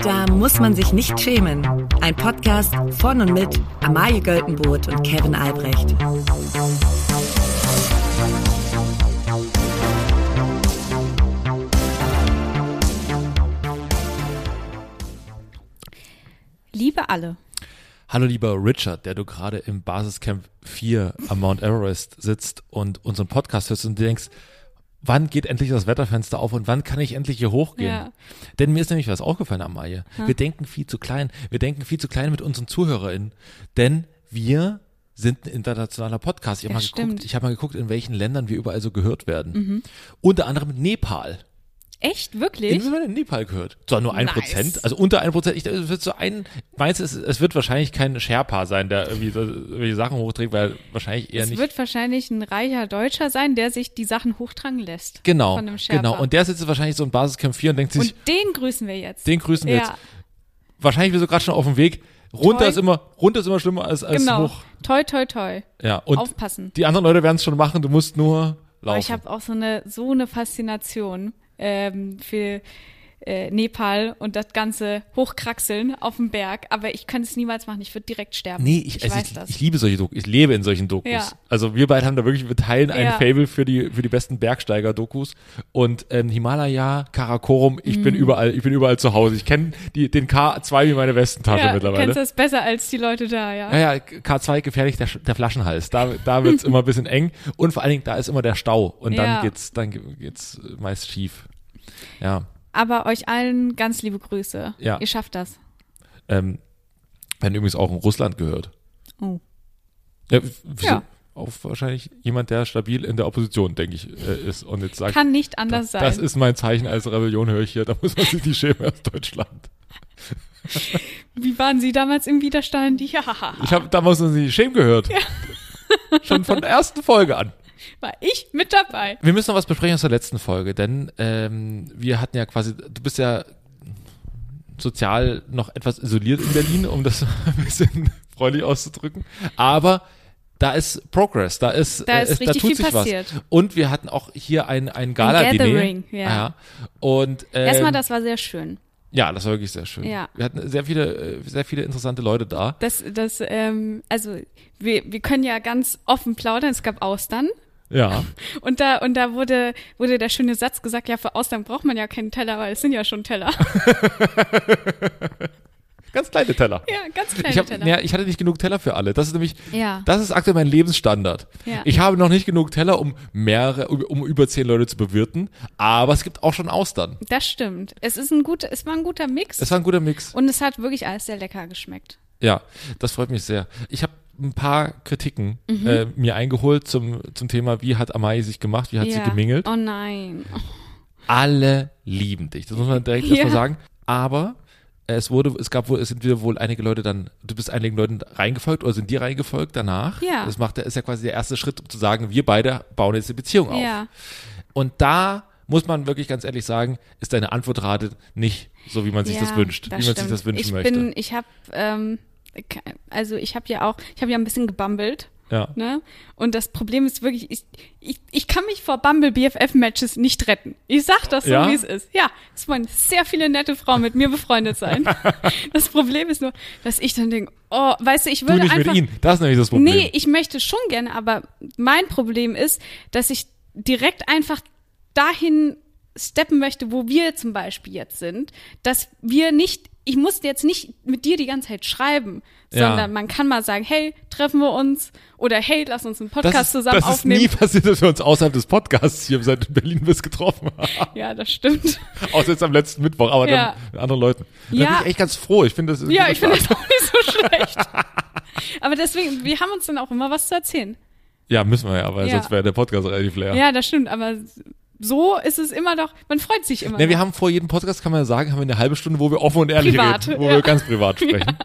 Da muss man sich nicht schämen. Ein Podcast von und mit Amalie Göltenboot und Kevin Albrecht. Liebe alle. Hallo lieber Richard, der du gerade im Basiscamp 4 am Mount Everest sitzt und unseren Podcast hörst und denkst, wann geht endlich das Wetterfenster auf und wann kann ich endlich hier hochgehen? Ja. Denn mir ist nämlich was aufgefallen, Amalie. Wir denken viel zu klein. Wir denken viel zu klein mit unseren ZuhörerInnen. Denn wir sind ein internationaler Podcast. Ich habe Ja, mal geguckt, stimmt. Mhm. ich habe mal geguckt, in welchen Ländern wir überall so gehört werden. Unter anderem Nepal. Echt? Wirklich? In, in Nepal gehört. Zwar nur ein Nice. Prozent, also unter ein Prozent. Ich, es wird so ein, meinst du, es, es wird wahrscheinlich kein Sherpa sein, der irgendwie so, irgendwelche Sachen hochträgt, weil wahrscheinlich eher es nicht. wird wahrscheinlich ein reicher Deutscher sein, der sich die Sachen hochtragen lässt. genau, Von einem Sherpa. genau. Und der sitzt wahrscheinlich so in Basiscamp 4 und denkt sich, Und den grüßen wir jetzt. den grüßen wir ja, jetzt. Wahrscheinlich bist du gerade schon auf dem Weg. Runter Toi. ist immer, runter ist immer schlimmer als, als genau. hoch. Toi, toi, toi. Ja, und Aufpassen. die anderen Leute werden es schon machen, du musst nur laufen. Aber ich habe auch so eine, so eine Faszination ähm, für äh, Nepal und das ganze Hochkraxeln auf dem Berg. Aber ich könnte es niemals machen. Ich würde direkt sterben. Nee, ich, ich also weiß ich, das. ich liebe solche Dokus. Ich lebe in solchen Dokus. Ja. Also wir beide haben da wirklich, wir teilen ein Ja. Fable für die, für die besten Bergsteiger-Dokus. Und ähm, Himalaya, Karakorum, ich Mhm. bin überall, ich bin überall zu Hause. Ich kenne den K2 wie meine Westentasche ja, du mittlerweile. kennst das besser als die Leute da, ja. Ja, ja, K2 gefährlich, der, der Flaschenhals. Da, da wird's immer ein bisschen eng. Und vor allen Dingen, da ist immer der Stau. Und dann geht's, dann ge- geht's meist schief. Ja. Aber euch allen ganz liebe Grüße. Ja. Ihr schafft das. Ähm, werden übrigens auch in Russland gehört. Oh. Ja? Ja. Auch wahrscheinlich jemand, der stabil in der Opposition, denke ich, äh, ist und jetzt sagt, Kann nicht anders sein. das ist mein Zeichen als Rebellion, höre ich hier, da muss man sich die schämen aus Deutschland. Wie waren Sie damals im Widerstand? Ja, Ich habe damals noch die schämen gehört. Schon von der ersten Folge an. War ich mit dabei. Wir müssen noch was besprechen aus der letzten Folge, denn ähm, wir hatten ja quasi, du bist ja sozial noch etwas isoliert in Berlin, um das ein bisschen freundlich auszudrücken. Aber da ist Progress, da ist, Da äh, ist es, richtig tut viel sich passiert. was. Und wir hatten auch hier ein, ein Gala-Diner. Gathering, ja. Und ähm, Erstmal, das war sehr schön. ja, das war wirklich sehr schön. Ja. Wir hatten sehr viele, äh, sehr viele interessante Leute da. Das, das, ähm, also wir, wir können ja ganz offen plaudern. Es gab Austern. Ja. Und da, und da wurde, wurde der schöne Satz gesagt, ja, für Austern braucht man ja keinen Teller, weil es sind ja schon Teller. Ganz kleine Teller. ja, ganz kleine Ich, hab, Teller. ja, ich hatte nicht genug Teller für alle. Das ist nämlich, Ja. das ist aktuell mein Lebensstandard. Ja. Ich habe noch nicht genug Teller, um mehrere, um um über zehn Leute zu bewirten, aber es gibt auch schon Austern. Das stimmt. Es ist ein guter, es war ein guter Mix. Es war ein guter Mix. und es hat wirklich alles sehr lecker geschmeckt. Ja, das freut mich sehr. Ich habe ein paar Kritiken Mhm. äh, mir eingeholt zum, zum Thema, wie hat Amai sich gemacht, wie hat sie ja. gemingelt. Oh nein. Alle lieben dich. Das muss man direkt Ja. erstmal sagen. Aber es wurde, es gab wohl, es sind wieder wohl einige Leute dann, du bist einigen Leuten reingefolgt oder sind dir reingefolgt danach. Ja. Das macht, ist ja quasi der erste Schritt, um zu sagen, wir beide bauen jetzt eine Beziehung auf. Ja. Und da muss man wirklich ganz ehrlich sagen, ist deine Antwortrate nicht so, wie man sich ja, das wünscht, wie man sich stimmt. das wünschen ich möchte. Bin, ich habe, ähm, also ich habe ja auch, ich habe ja ein bisschen gebummelt. ja. Ne? Und das Problem ist wirklich, ich, ich, ich kann mich vor Bumble BFF-Matches nicht retten. Ich sag das so, Ja? wie es ist. Ja, es wollen sehr viele nette Frauen mit mir befreundet sein. das Problem ist nur, dass ich dann denke, oh, weißt du, ich Du würde nicht einfach. mit ihnen. Das ist nämlich das Problem. Nee, ich möchte schon gerne, aber mein Problem ist, dass ich direkt einfach dahin steppen möchte, wo wir zum Beispiel jetzt sind, dass wir nicht, ich muss jetzt nicht mit dir die ganze Zeit schreiben, Ja. sondern man kann mal sagen, hey, treffen wir uns oder hey, lass uns einen Podcast das ist, zusammen das ist aufnehmen. nie passiert, dass wir uns außerhalb des Podcasts hier seit Berlin bis getroffen haben. ja, das stimmt. Außer jetzt am letzten Mittwoch, aber Ja. dann mit anderen Leuten. Da Ja. bin ich echt ganz froh. Ich finde das ist ja, ich finde das auch nicht so schlecht. aber deswegen, wir haben uns dann auch immer was zu erzählen. Ja, müssen wir ja, weil Ja. sonst wäre der Podcast relativ leer. Ja, das stimmt, aber so ist es immer doch, man freut sich immer. Ne, wir haben vor jedem Podcast, kann man ja sagen, haben wir eine halbe Stunde, wo wir offen und ehrlich Privat, reden, wo ja. wir ganz privat sprechen.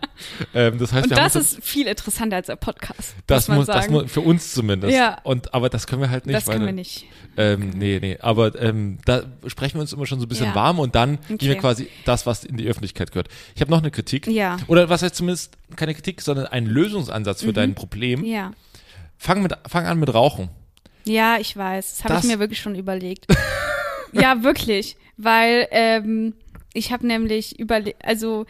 Ähm, das heißt, Und wir haben das uns ist viel interessanter als der Podcast. das muss das muss, für uns zumindest. Ja. Und, aber das können wir halt nicht. das weil, können wir nicht. Ähm, nee, nee, aber ähm, da sprechen wir uns immer schon so ein bisschen Ja. warm und dann gehen wir Okay. quasi das, was in die Öffentlichkeit gehört. Ich habe noch eine Kritik. Ja. Oder was heißt zumindest keine Kritik, sondern einen Lösungsansatz für dein Problem. Mhm. Ja. Fang, mit, fang an mit Rauchen. Ja, ich weiß. Das habe Das- ich mir wirklich schon überlegt. ja, wirklich. Weil, ähm, ich habe nämlich überlegt, also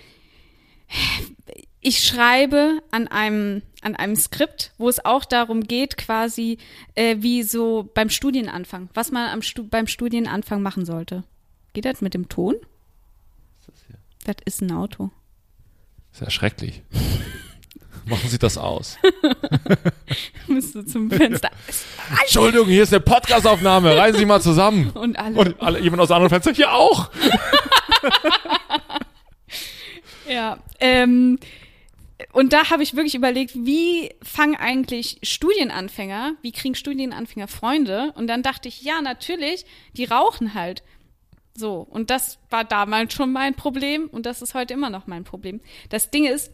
ich schreibe an einem an einem Skript, wo es auch darum geht, quasi äh, wie so beim Studienanfang, was man am Stu beim Studienanfang machen sollte. Geht das mit dem Ton? Das ist ein Auto. Das ist ja schrecklich. Machen Sie das aus. Müsste zum Fenster. Entschuldigung, hier ist eine Podcastaufnahme. Reißen Sie mal zusammen. Und alle. Und alle, jemand aus dem anderen Fenster hier auch. Ja. Ähm, und da habe ich wirklich überlegt, wie fangen eigentlich Studienanfänger, wie kriegen Studienanfänger Freunde? Und dann dachte ich, ja, natürlich, die rauchen halt. So, und das war damals schon mein Problem und das ist heute immer noch mein Problem. Das Ding ist,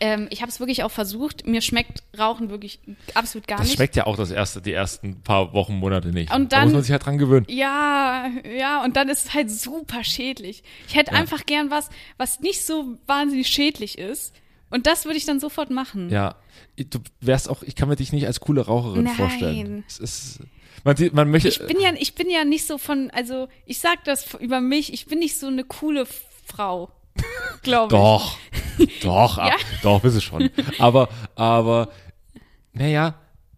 ähm, ich habe es wirklich auch versucht, mir schmeckt Rauchen wirklich absolut gar Das nicht. schmeckt ja auch das erste, die ersten paar Wochen, Monate nicht. Und da dann- muss man sich halt dran gewöhnen. Ja, ja, und dann ist es halt super schädlich. Ich hätte Ja. einfach gern was, was nicht so wahnsinnig schädlich ist. Und das würde ich dann sofort machen. Ja, du wärst auch, ich kann mir dich nicht als coole Raucherin Nein. vorstellen. Es ist, man, man möchte, Ich bin ja, ich bin ja nicht so von, also ich sag das über mich, ich bin nicht so eine coole Frau, glaube ich. Doch, doch, ab, doch, bist du schon. Aber, aber, naja,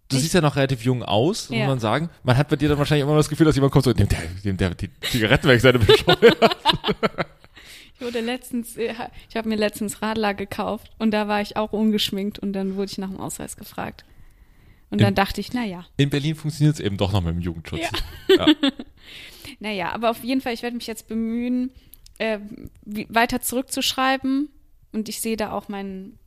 du Ich- siehst ja noch relativ jung aus, muss Ja. man sagen. Man hat bei dir dann wahrscheinlich immer das Gefühl, dass jemand kommt so, nimmt der, nimmt der die Zigaretten weg, seine Bescheuert. Ich wurde letztens, äh, ich habe mir letztens Radler gekauft und da war ich auch ungeschminkt und dann wurde ich nach dem Ausweis gefragt. Und dann In- dachte ich, naja, In Berlin funktioniert es eben doch noch mit dem Jugendschutz. Ja. Ja. naja, aber auf jeden Fall, ich werde mich jetzt bemühen, äh, wie, weiter zurückzuschreiben und ich sehe da auch meinen,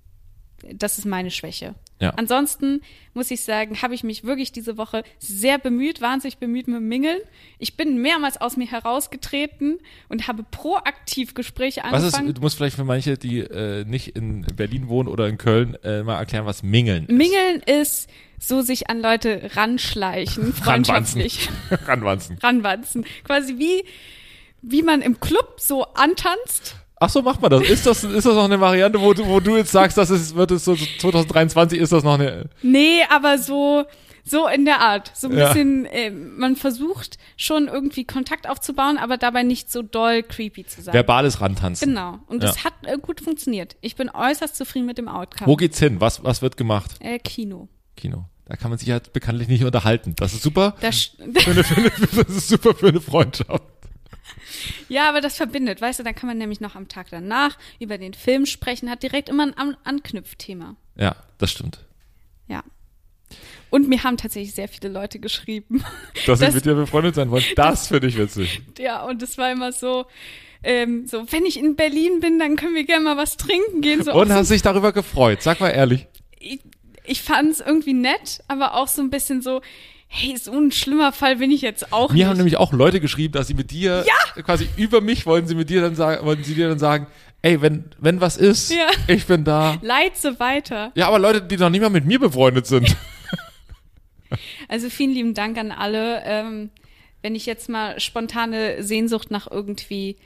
das ist meine Schwäche. Ja. Ansonsten muss ich sagen, habe ich mich wirklich diese Woche sehr bemüht, wahnsinnig bemüht mit Mingeln. Ich bin mehrmals aus mir herausgetreten und habe proaktiv Gespräche Was angefangen. ist, du musst vielleicht für manche, die äh, nicht in Berlin wohnen oder in Köln, äh, mal erklären, was Mingeln ist. Mingeln ist so sich an Leute ranschleichen, Ranwanzen. freundschaftlich. Ranwanzen. ranwanzen. Quasi wie, wie man im Club so antanzt. Ach so, macht man das. Ist das, ist das noch eine Variante, wo, du- wo du jetzt sagst, dass es wird es so 2023 ist das noch eine, Nee, aber so, so in der Art. So ein Ja. bisschen, äh, man versucht schon irgendwie Kontakt aufzubauen, aber dabei nicht so doll creepy zu sein. verbales Rantanzen. Genau. Und Ja. das hat äh, gut funktioniert. Ich bin äußerst zufrieden mit dem Outcome. Wo geht's hin? Was, was wird gemacht? Äh, Kino. Kino. Da kann man sich halt bekanntlich nicht unterhalten. Das ist super. Das, Für eine, für eine, das ist super für eine Freundschaft. Ja, aber das verbindet. Weißt du, dann kann man nämlich noch am Tag danach über den Film sprechen, hat direkt immer ein An Anknüpfthema. Ja, das stimmt. Ja. Und mir haben tatsächlich sehr viele Leute geschrieben. Dass sie Das- mit dir befreundet sein wollen, das finde ich witzig. Ja, und es war immer so, ähm, so, wenn ich in Berlin bin, dann können wir gerne mal was trinken gehen. So Und hast so, dich darüber gefreut. Sag mal ehrlich. ich ich fand es irgendwie nett, aber auch so ein bisschen so, hey, so ein schlimmer Fall bin ich jetzt auch Mir nicht. haben nämlich auch Leute geschrieben, dass sie mit dir, quasi über mich wollen sie mit dir dann sagen, wollen sie dir dann sagen, ey, wenn, wenn was ist, Ja. ich bin da. Leitze weiter. Ja, aber Leute, die noch nicht mal mit mir befreundet sind. Also vielen lieben Dank an alle. Ähm, wenn ich jetzt mal spontane Sehnsucht nach irgendwie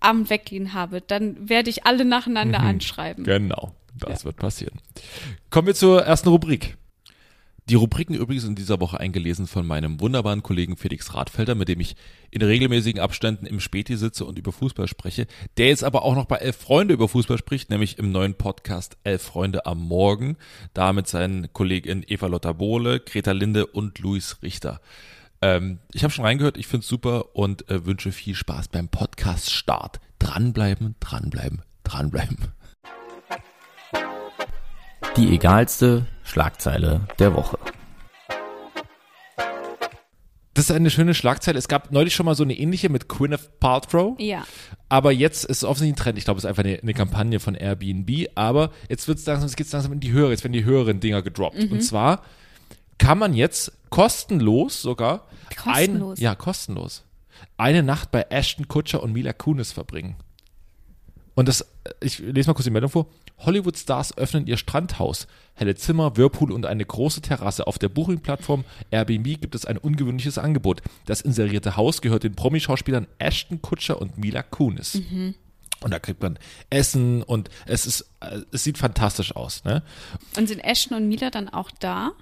Abend weggehen habe, dann werde ich alle nacheinander anschreiben. Genau, das wird passieren. Kommen wir zur ersten Rubrik. Die Rubriken übrigens in dieser Woche eingelesen von meinem wunderbaren Kollegen Felix Radfelder, mit dem ich in regelmäßigen Abständen im Späti sitze und über Fußball spreche, der jetzt aber auch noch bei Elf Freunde über Fußball spricht, nämlich im neuen Podcast Elf Freunde am Morgen, da mit seinen Kolleginnen Eva Lotta Bohle, Greta Linde und Luis Richter. Ähm, ich habe schon reingehört, ich find's super und äh, wünsche viel Spaß beim Podcast-Start. Dranbleiben, dranbleiben, dranbleiben. Die egalste Schlagzeile der Woche. Das ist eine schöne Schlagzeile. Es gab neulich schon mal so eine ähnliche mit Gwyneth Paltrow. Ja. Aber jetzt ist es offensichtlich ein Trend. Ich glaube, es ist einfach eine, eine Kampagne von Airbnb. Aber jetzt wird's langsam, es geht langsam in die Höhe. Jetzt werden die höheren Dinger gedroppt. Mhm. Und zwar kann man jetzt kostenlos sogar Kostenlos? Ein, ja, kostenlos. Eine Nacht bei Ashton Kutcher und Mila Kunis verbringen. Und das, ich lese mal kurz die Meldung vor. Hollywood-Stars öffnen ihr Strandhaus. Helle Zimmer, Whirlpool und eine große Terrasse. Auf der Booking-Plattform Airbnb gibt es ein ungewöhnliches Angebot. Das inserierte Haus gehört den Promi-Schauspielern Ashton Kutcher und Mila Kunis. Und da kriegt man Essen und es ist, äh, es sieht fantastisch aus, ne? Und sind Ashton und Mila dann auch da?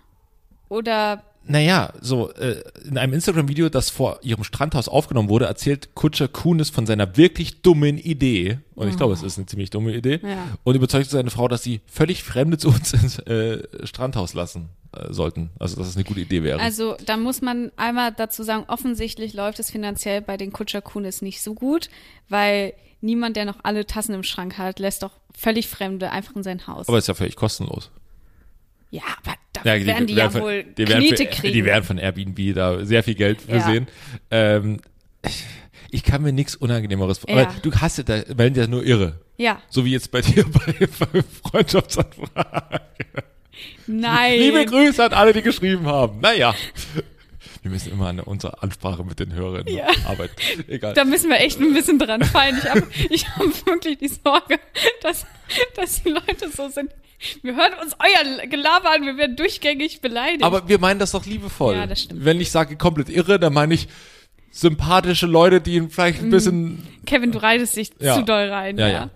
Oder Naja, so äh, in einem Instagram-Video, das vor ihrem Strandhaus aufgenommen wurde, erzählt Kutscher Kunis von seiner wirklich dummen Idee. Und ich glaube, es ist eine ziemlich dumme Idee. Ja. Und überzeugt seine Frau, dass sie völlig Fremde zu uns ins äh, Strandhaus lassen äh, sollten. Also, dass es eine gute Idee wäre. Also da muss man einmal dazu sagen, offensichtlich läuft es finanziell bei den Kutscher Kunis nicht so gut, weil niemand, der noch alle Tassen im Schrank hat, lässt doch völlig Fremde einfach in sein Haus. Aber ist ja völlig kostenlos. ja, aber da Ja, werden die, ja von, wohl die werden Knete für, kriegen. Die werden von Airbnb da sehr viel Geld für Ja. sehen. Ähm, ich, kann mir nichts Unangenehmeres vor. Ja. Aber du hast ja, da werden ja nur irre. ja, So wie jetzt bei dir bei, bei Freundschaftsanfragen. nein. Liebe Grüße an alle, die geschrieben haben. Naja. Wir müssen immer an unserer Ansprache mit den Hörerinnen Ja. arbeiten. Egal. Da müssen wir echt ein bisschen dran feilen. Ich habe ich hab wirklich die Sorge, dass, dass die Leute so sind. Wir hören uns euer Gelaber an, wir werden durchgängig beleidigt. Aber wir meinen das doch liebevoll. Ja, das stimmt. Wenn ich sage komplett irre, dann meine ich sympathische Leute, die ihn vielleicht ein bisschen Kevin, du reitest dich Ja. zu doll rein. Ja, ja.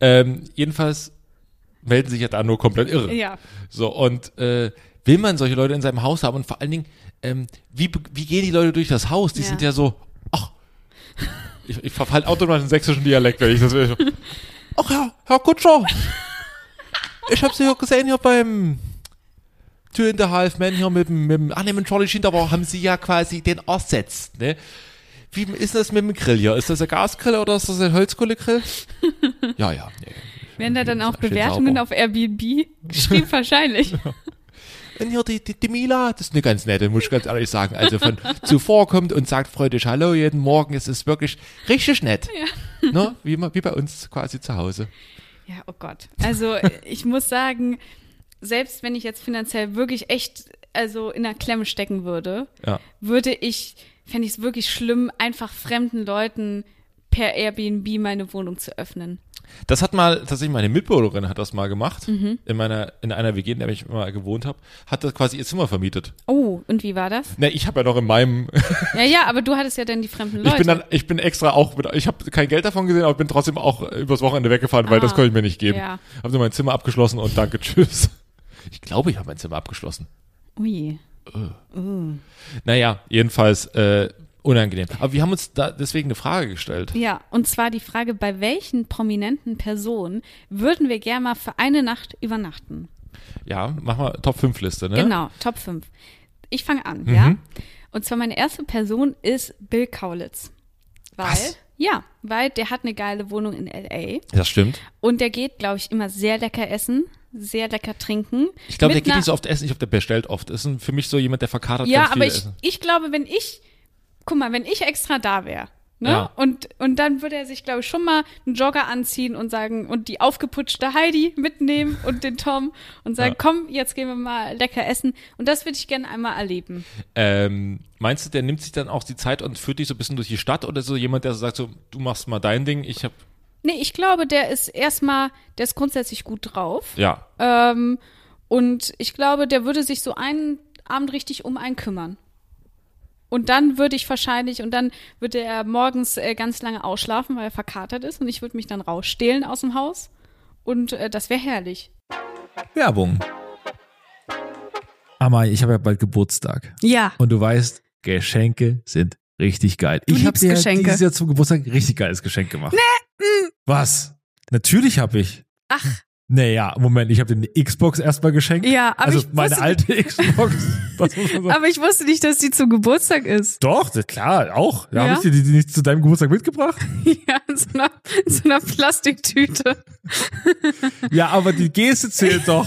Ähm, jedenfalls melden sich ja da nur komplett irre. Ja. So, und äh, will man solche Leute in seinem Haus haben und vor allen Dingen, ähm, wie, wie gehen die Leute durch das Haus? Die Ja. sind ja so, ach, ich, ich verfall automatisch in sächsischen Dialekt, wenn ich das will. Ach ja, Herr Kutscher, ich habe Sie ja gesehen hier beim Two and a Half Men hier mit dem, mit dem, ach nee, mit Charlie Sheen, da war, haben Sie ja quasi den ersetzt, ne? Wie ist das mit dem Grill hier? Ist das ein Gasgrill oder ist das ein Holzkohlegrill? ja, ja. Nee. Werden da dann auch Bewertungen auf Airbnb geschrieben? Wahrscheinlich. Und hier die, die, die Mila, das ist eine ganz nette, muss ich ganz ehrlich sagen. Also von zuvor kommt und sagt freudig Hallo jeden Morgen. Es ist wirklich richtig nett. Ja. Ne? Wie, wie bei uns quasi zu Hause. Ja, oh Gott. Also ich muss sagen, selbst wenn ich jetzt finanziell wirklich echt also in der Klemme stecken würde, Ja. würde ich, fände ich es wirklich schlimm, einfach fremden Leuten per Airbnb meine Wohnung zu öffnen. Das hat mal, tatsächlich meine Mitbewohnerin hat das mal gemacht. Mhm. In meiner, in einer WG, in der ich mal gewohnt habe, hat das quasi ihr Zimmer vermietet. Oh, und wie war das? Ne, ich habe ja noch in meinem, Ja, ja, aber du hattest ja dann die fremden Leute. ich bin dann, ich bin extra auch, mit, ich habe kein Geld davon gesehen, aber bin trotzdem auch äh, übers Wochenende weggefahren, weil Ah, das konnte ich mir nicht geben. ja. Habe so mein Zimmer abgeschlossen und danke, tschüss. Ich glaube, ich habe mein Zimmer abgeschlossen. Ui. Naja, jedenfalls äh, unangenehm. Aber wir haben uns da deswegen eine Frage gestellt. Ja, und zwar die Frage, bei welchen prominenten Personen würden wir gerne mal für eine Nacht übernachten? Ja, mach mal Top 5 Liste, ne? Genau, Top 5. Ich fange an, Mhm. ja. Und zwar meine erste Person ist Bill Kaulitz. Weil, Was? ja, weil der hat eine geile Wohnung in L.A. Das stimmt. und der geht, glaube ich, immer sehr lecker essen, sehr lecker trinken. Ich glaube, der geht nicht so oft essen. Ich glaube, der bestellt oft. Ist für mich so jemand, der verkatert Ja, ganz viel aber ich, essen. ich glaube, wenn ich, guck mal, wenn ich extra da wäre, ne? Ja. Und, und dann würde er sich, glaube ich, schon mal einen Jogger anziehen und sagen, und die aufgeputschte Heidi mitnehmen und den Tom und sagen, Ja. komm, jetzt gehen wir mal lecker essen. Und das würde ich gerne einmal erleben. Ähm, meinst du, der nimmt sich dann auch die Zeit und führt dich so ein bisschen durch die Stadt oder so jemand, der so sagt so, du machst mal dein Ding, ich hab, Nee, ich glaube, der ist erstmal, der ist grundsätzlich gut drauf. ja. Ähm, und ich glaube, der würde sich so einen Abend richtig um einen kümmern. Und dann würde ich wahrscheinlich, und dann würde er morgens äh, ganz lange ausschlafen, weil er verkatert ist. Und ich würde mich dann rausstehlen aus dem Haus. Und äh, das wäre herrlich. Werbung. Amma, ich habe ja bald Geburtstag. Ja. Und du weißt, Geschenke sind richtig geil. ich habe dir Geschenke. dieses Jahr zum Geburtstag ein richtig geiles Geschenk gemacht. Nee. Was? Natürlich habe ich. Ach, Naja, Moment, ich habe dir eine Xbox erstmal geschenkt. Ja, aber also ich meine wusste- alte Xbox. Man sagen. aber ich wusste nicht, dass die zum Geburtstag ist. Doch, das, klar, auch. Ja, Ja? Habe ich dir die nicht zu deinem Geburtstag mitgebracht? ja, in so einer, in so einer Plastiktüte. Ja, aber die Geste zählt doch.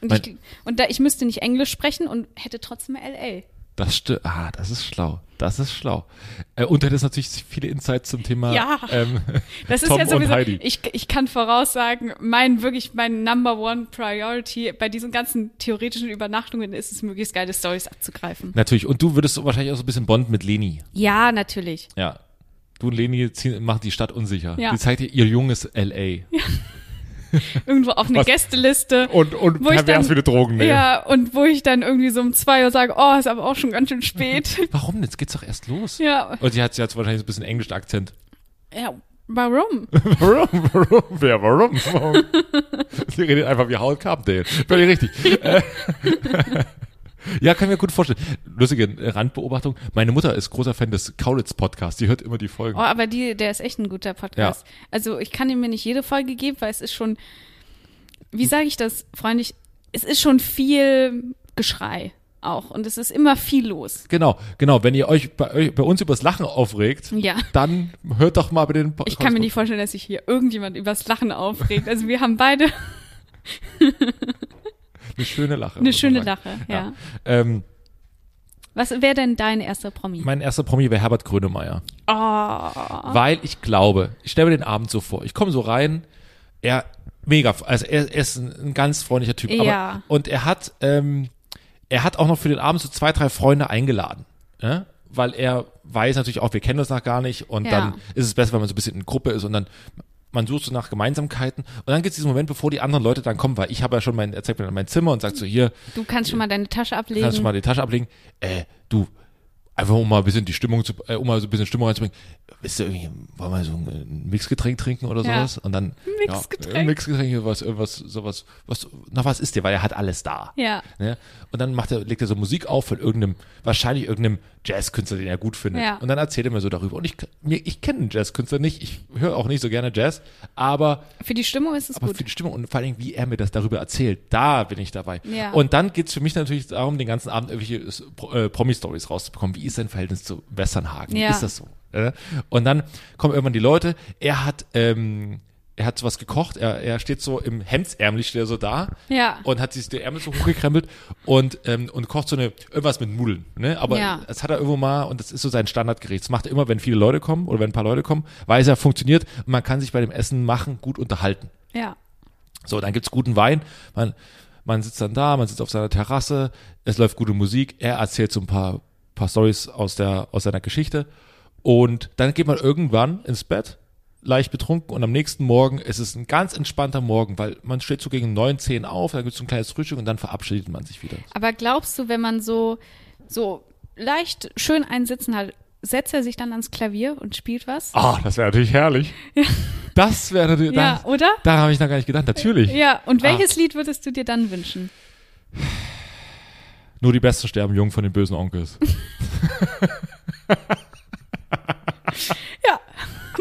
Ja. Und, Mein, ich, und da ich müsste nicht Englisch sprechen und hätte trotzdem LL. das stimmt. Ah, das ist schlau. Das ist schlau. Äh, und du hättest natürlich viele Insights zum Thema Ja. ähm, Das ist Tom ja sowieso, und Heidi. ich, ich kann voraussagen, mein wirklich mein Number One Priority bei diesen ganzen theoretischen Übernachtungen ist es, möglichst geile Stories abzugreifen. Natürlich. Und du würdest wahrscheinlich auch so ein bisschen Bond mit Leni. Ja, natürlich. Ja. Du und Leni ziehen, machen die Stadt unsicher. Ja. Die zeigt dir ihr junges L.A. Irgendwo auf eine Was- Gästeliste. Und, und Wo ich pervers dann- Drogen nehmen. Ja, und wo ich dann irgendwie so um zwei Uhr sage, oh, ist aber auch schon ganz schön spät. Warum? Jetzt geht's doch erst los. ja, Und sie hat, sie hat wahrscheinlich so ein bisschen englischen Akzent. ja, warum? Warum? Warum? Wer? Warum? Warum? Sie redet einfach wie Howard Carpendale. Völlig richtig. Ja, kann ich mir gut vorstellen. Lustige Randbeobachtung. Meine Mutter ist großer Fan des Kaulitz-Podcasts. Die hört immer die Folgen. Oh, aber die, der ist echt ein guter Podcast. Also ich kann ihm mir nicht jede Folge geben, weil es ist schon, wie sage ich das freundlich, es ist schon viel Geschrei auch und es ist immer viel los. Genau, genau. Wenn ihr euch bei, bei uns übers Lachen aufregt, Ja. dann hört doch mal bei den Ich kann mir nicht vorstellen, dass sich hier irgendjemand übers Lachen aufregt. Also wir haben beide Eine schöne Lache. eine schöne. Lache, ja. Ähm, Was wäre denn dein erster Promi? mein erster Promi wäre Herbert Grönemeyer. oh, Weil ich glaube, ich stelle mir den Abend so vor. Ich komme so rein, er mega, also er, er ist ein, ein ganz freundlicher Typ. Ja. Aber, und er hat, ähm, er hat auch noch für den Abend so zwei, drei Freunde eingeladen. Ja? Weil er weiß natürlich auch, wir kennen uns noch gar nicht und Ja. dann ist es besser, wenn man so ein bisschen in Gruppe ist und dann man sucht so nach Gemeinsamkeiten und dann gibt es diesen Moment, bevor die anderen Leute dann kommen, weil ich habe ja schon mein, er zeigt mir mein Zimmer und sagt so, hier, du kannst schon mal deine Tasche ablegen. kannst du mal die Tasche ablegen, äh, du, einfach um mal ein bisschen die Stimmung zu, äh, um mal so ein bisschen Stimmung reinzubringen, wisst ihr irgendwie, wollen wir so ein, Mixgetränk trinken oder Ja. sowas? Und dann, Mixgetränk. Ja, ein Mixgetränk, irgendwas, irgendwas, sowas, was, na was ist dir, weil er hat alles da. Ja. Ne? Und dann macht er, legt er so Musik auf von irgendeinem, wahrscheinlich irgendeinem Jazzkünstler, den er gut findet. Ja. Und dann erzählt er mir so darüber. Und ich, ich kenne einen Jazzkünstler nicht, ich höre auch nicht so gerne Jazz, aber Für die Stimmung ist es aber gut. für die Stimmung und vor allem, wie er mir das darüber erzählt, da bin ich dabei. Ja. Und dann geht's für mich natürlich darum, den ganzen Abend irgendwelche äh, Promi-Stories rauszubekommen. Wie ist sein Verhältnis zu Westernhagen? Wie Ja. ist das so? Äh? Und dann kommen irgendwann die Leute. Er hat, ähm, er hat sowas gekocht. Er, er steht so im Hemdsärmlich, steht er so da. Ja. Und hat sich die Ärmel so hochgekrempelt und, ähm, und kocht so eine, irgendwas mit Nudeln. Ne? Aber Ja. das hat er irgendwo mal und das ist so sein Standardgericht. Das macht er immer, wenn viele Leute kommen oder wenn ein paar Leute kommen, weiß er, funktioniert und man kann sich bei dem Essen machen gut unterhalten. Ja. So, dann gibt's guten Wein. Man, man sitzt dann da, man sitzt auf seiner Terrasse, es läuft gute Musik, er erzählt so ein paar, paar Stories aus, der, aus seiner Geschichte. Und dann geht man irgendwann ins Bett, leicht betrunken und am nächsten Morgen ist es ein ganz entspannter Morgen, weil man steht so gegen neun, zehn auf, dann gibt's so ein kleines Frühstück und dann verabschiedet man sich wieder. Aber glaubst du, wenn man so, so leicht schön einsitzen hat, setzt er sich dann ans Klavier und spielt was? Ah, das wäre natürlich herrlich. Das wäre natürlich, Ja, da, oder? daran habe ich noch gar nicht gedacht, natürlich. Ja, und Ah. welches Lied würdest du dir dann wünschen? Nur die Besten sterben jung von den bösen Onkels.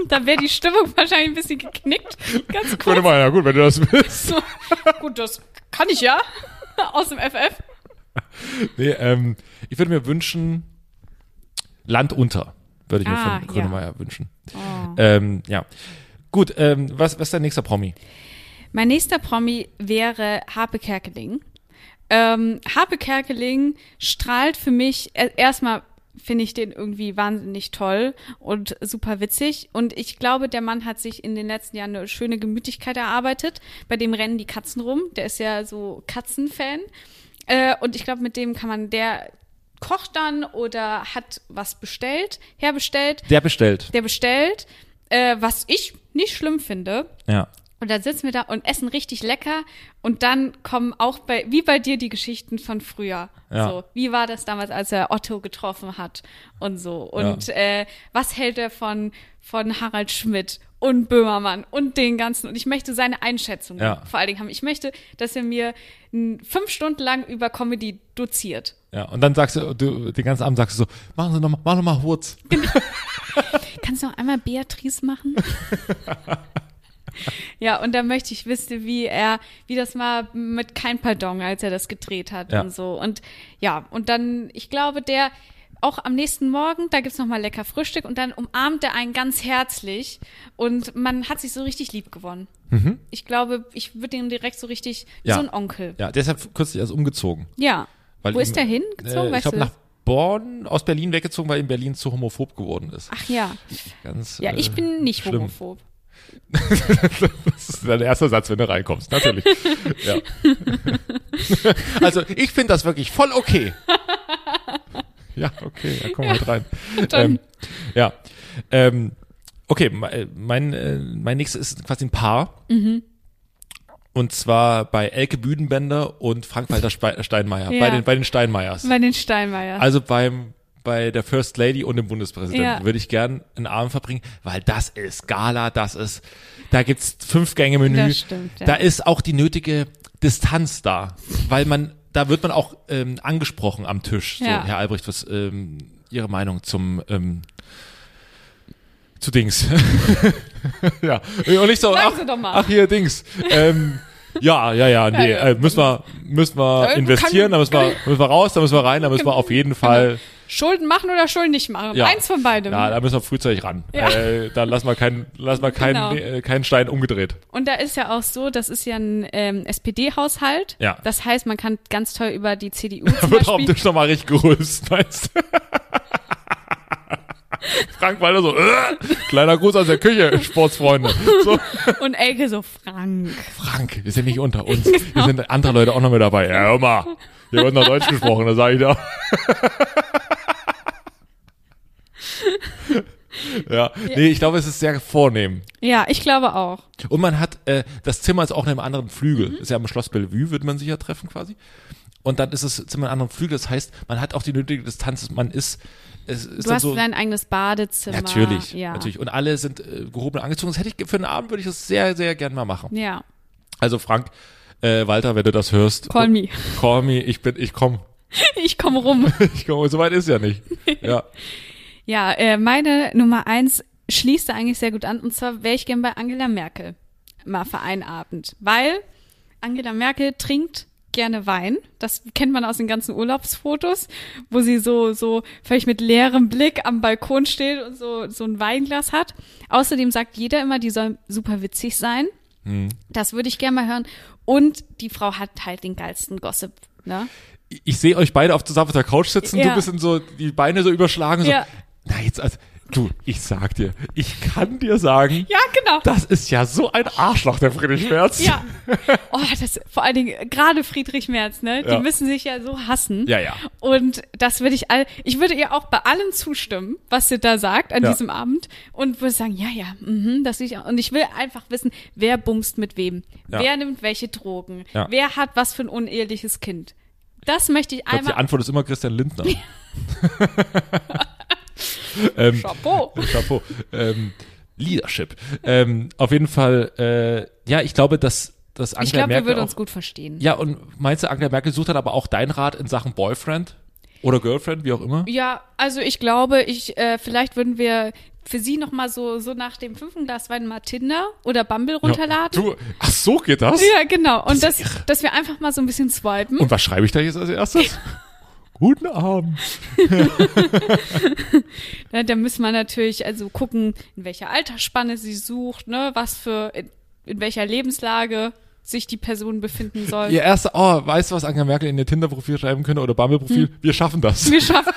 Ja, da wäre die Stimmung wahrscheinlich ein bisschen geknickt. Ganz kurz. mal, ja gut, wenn du das willst. So. Gut, das kann ich ja. Aus dem FF. Nee, ähm, ich würde mir wünschen, Land unter, würde ich mir Ah, von ja. Grönemeyer wünschen. Oh. Ähm, ja. Gut, ähm, was, was ist dein nächster Promi? Mein nächster Promi wäre Harpe Kerkeling. Ähm, Harpe Kerkeling strahlt für mich, erstmal finde ich den irgendwie wahnsinnig toll und super witzig. Und ich glaube, der Mann hat sich in den letzten Jahren eine schöne Gemütlichkeit erarbeitet. Bei dem rennen die Katzen rum. Der ist ja so Katzenfan. Äh, und ich glaube, mit dem kann man, der kocht dann oder hat was bestellt, herbestellt, Der bestellt. der bestellt, äh, was ich nicht schlimm finde. Ja. Und dann sitzen wir da und essen richtig lecker. Und dann kommen auch bei, wie bei dir, die Geschichten von früher. Ja. So, wie war das damals, als er Otto getroffen hat und so. Und äh, was hält er von, von Harald Schmidt? und Böhmermann und den ganzen. Und ich möchte seine Einschätzung Ja. vor allen Dingen haben. Ich möchte, dass er mir fünf Stunden lang über Comedy doziert. Ja, und dann sagst du, du den ganzen Abend sagst du so, machen Sie noch mal, mach noch mal Hurz. Kannst du noch einmal Beatrice machen? ja, und dann möchte ich wissen, wie er, wie das war mit Kein Pardon, als er das gedreht hat Ja. und so. Und ja, und dann, ich glaube, der auch am nächsten Morgen, da gibt's noch mal lecker Frühstück und dann umarmt er einen ganz herzlich und man hat sich so richtig lieb gewonnen. Ich glaube, ich würde ihn direkt so richtig, wie Mhm. Ja. so ein Onkel. Ja, der ist ja kürzlich erst umgezogen. Ja. Weil Wo ihm- ist der hingezogen? Äh, ich glaube nach Bonn, aus Berlin weggezogen, weil in Berlin zu homophob geworden ist. Ach ja. Ganz, Ja, ich äh, bin nicht schlimm. homophob. Das ist dein erster Satz, wenn du reinkommst, natürlich. ja. Also ich finde das wirklich voll okay. Ja, okay, da komm halt rein. Dann- Ähm, ja. Ähm, okay, äh, mein, äh, mein nächstes ist quasi ein Paar. Mhm. Und zwar bei Elke Büdenbender und Frank-Walter Steinmeier. Ja. Bei, den, bei den Steinmeiers. Bei den Steinmeier. Also beim bei der First Lady und dem Bundespräsidenten Ja. würde ich gern einen Abend verbringen, weil das ist Gala, das ist, da gibt's fünf Gänge Menü. Stimmt, ja. Da ist auch die nötige Distanz da, weil man, da wird man auch ähm, angesprochen am Tisch. So, Ja. Herr Albrecht, was ähm, Ihre Meinung zum ähm, zu Dings? ja, und nicht so, ach, ach hier Dings. Ähm, ja, ja, ja, nee. Äh, müssen wir, müssen wir investieren, da müssen wir, müssen wir raus, da müssen wir rein, da müssen wir auf jeden Fall Schulden machen oder Schulden nicht machen. ja. Eins von beidem. Ja, da müssen wir frühzeitig ran. Ja. Äh, da lassen wir keinen, lassen wir keinen, Genau. äh, keinen Stein umgedreht. Und da ist ja auch so, das ist ja ein ähm, SPD-Haushalt. Ja. Das heißt, man kann ganz toll über die CDU Da wird Beispiel. Tisch nochmal richtig gerülpst, meinst du? Frank Walter so, äh, kleiner Gruß aus der Küche, Sportsfreunde. So, Und Elke so, Frank. Frank, wir sind nicht unter uns. Hier sind andere Leute auch noch mit dabei. Ja, hör mal, hier wird noch Deutsch gesprochen, da sage ich da. ja, nee, ich glaube, es ist sehr vornehm. Ja, ich glaube auch. Und man hat, äh, das Zimmer ist auch in einem anderen Flügel. Ist ja am Schloss Bellevue, würde man sich ja treffen quasi. Und dann ist das Zimmer in einem anderen Flügel. Das heißt, man hat auch die nötige Distanz. Man ist, es ist Du hast so. dein eigenes Badezimmer. Natürlich, Ja. natürlich. Und alle sind äh, gehoben angezogen. Das hätte ich für einen Abend würde ich das sehr, sehr gern mal machen. Ja. Also Frank, äh, Walter, wenn du das hörst, Call me. call me. Ich bin, ich komm, Ich komme rum. ich komm. So weit ist ja nicht. Ja, Ja, äh, meine Nummer eins schließt da eigentlich sehr gut an. Und zwar wäre ich gern bei Angela Merkel mal für einen Abend. Weil Angela Merkel trinkt gerne Wein. Das kennt man aus den ganzen Urlaubsfotos, wo sie so, so völlig mit leerem Blick am Balkon steht und so, so ein Weinglas hat. Außerdem sagt jeder immer, die soll super witzig sein. Das würde ich gerne mal hören. Und die Frau hat halt den geilsten Gossip, ne? ich, sehe euch beide auf zusammen auf der Couch sitzen. Du Ja. bist in so die Beine so überschlagen. So, Ja. Na jetzt, also, du, ich sag dir, ich kann dir sagen, Ja, genau. Das ist ja so ein Arschloch, der Friedrich Merz. Ja. Oh, das vor allen Dingen gerade Friedrich Merz, ne? Die Ja. müssen sich ja so hassen. Ja, ja. Und das würde ich all, ich würde ihr auch bei allem zustimmen, was sie da sagt an Ja. diesem Abend und würde sagen, ja, ja, mhm, das will ich auch. Und ich will einfach wissen, wer bumst mit wem, Ja. wer nimmt welche Drogen, wer hat was für ein uneheliches Kind. Das möchte ich Ich glaube, die einmal. Antwort ist immer Christian Lindner. ähm, Chapeau. Chapeau. Ähm, Leadership. Ähm, auf jeden Fall, äh, ja, ich glaube, dass, dass Angela Ich glaube, wir Merkel würden uns gut verstehen. Ja, und meinst du, Angela Merkel sucht dann aber auch deinen Rat in Sachen Boyfriend oder Girlfriend, wie auch immer? Ja, also ich glaube, ich äh, vielleicht würden wir für sie noch mal so so nach dem fünften Glas Wein mal Tinder oder Bumble runterladen. Du, ach so geht das? Ja, genau. Und Das das, ist irre. dass wir einfach mal so ein bisschen swipen. Und was schreibe ich da jetzt als erstes? Guten Abend. Ja, da müssen wir natürlich also gucken, in welcher Altersspanne sie sucht, ne, was für in, in welcher Lebenslage sich die Person befinden soll. Ihr erster, oh, weißt du, was Angela Merkel in ihr Tinder-Profil schreiben könnte oder Bumble-Profil? Wir schaffen das. Wir schaffen.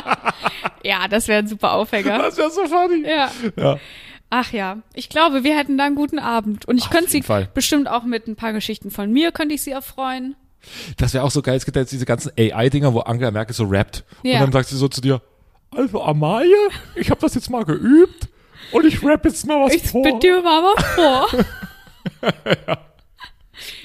ja, das wäre ein super Aufhänger. Das wäre so funny. Ja. Ja. Ach ja, ich glaube, wir hätten da einen guten Abend. Und ich Auf könnte sie Fall. bestimmt auch mit ein paar Geschichten von mir, könnte ich sie erfreuen. Das wäre auch so geil. Es gibt ja jetzt diese ganzen AI-Dinger, wo Angela Merkel so rappt. Ja. Und dann sagt sie so zu dir, also Amalie, ich habe das jetzt mal geübt und ich rap jetzt mal was Ich vor. bitte dir mal was vor.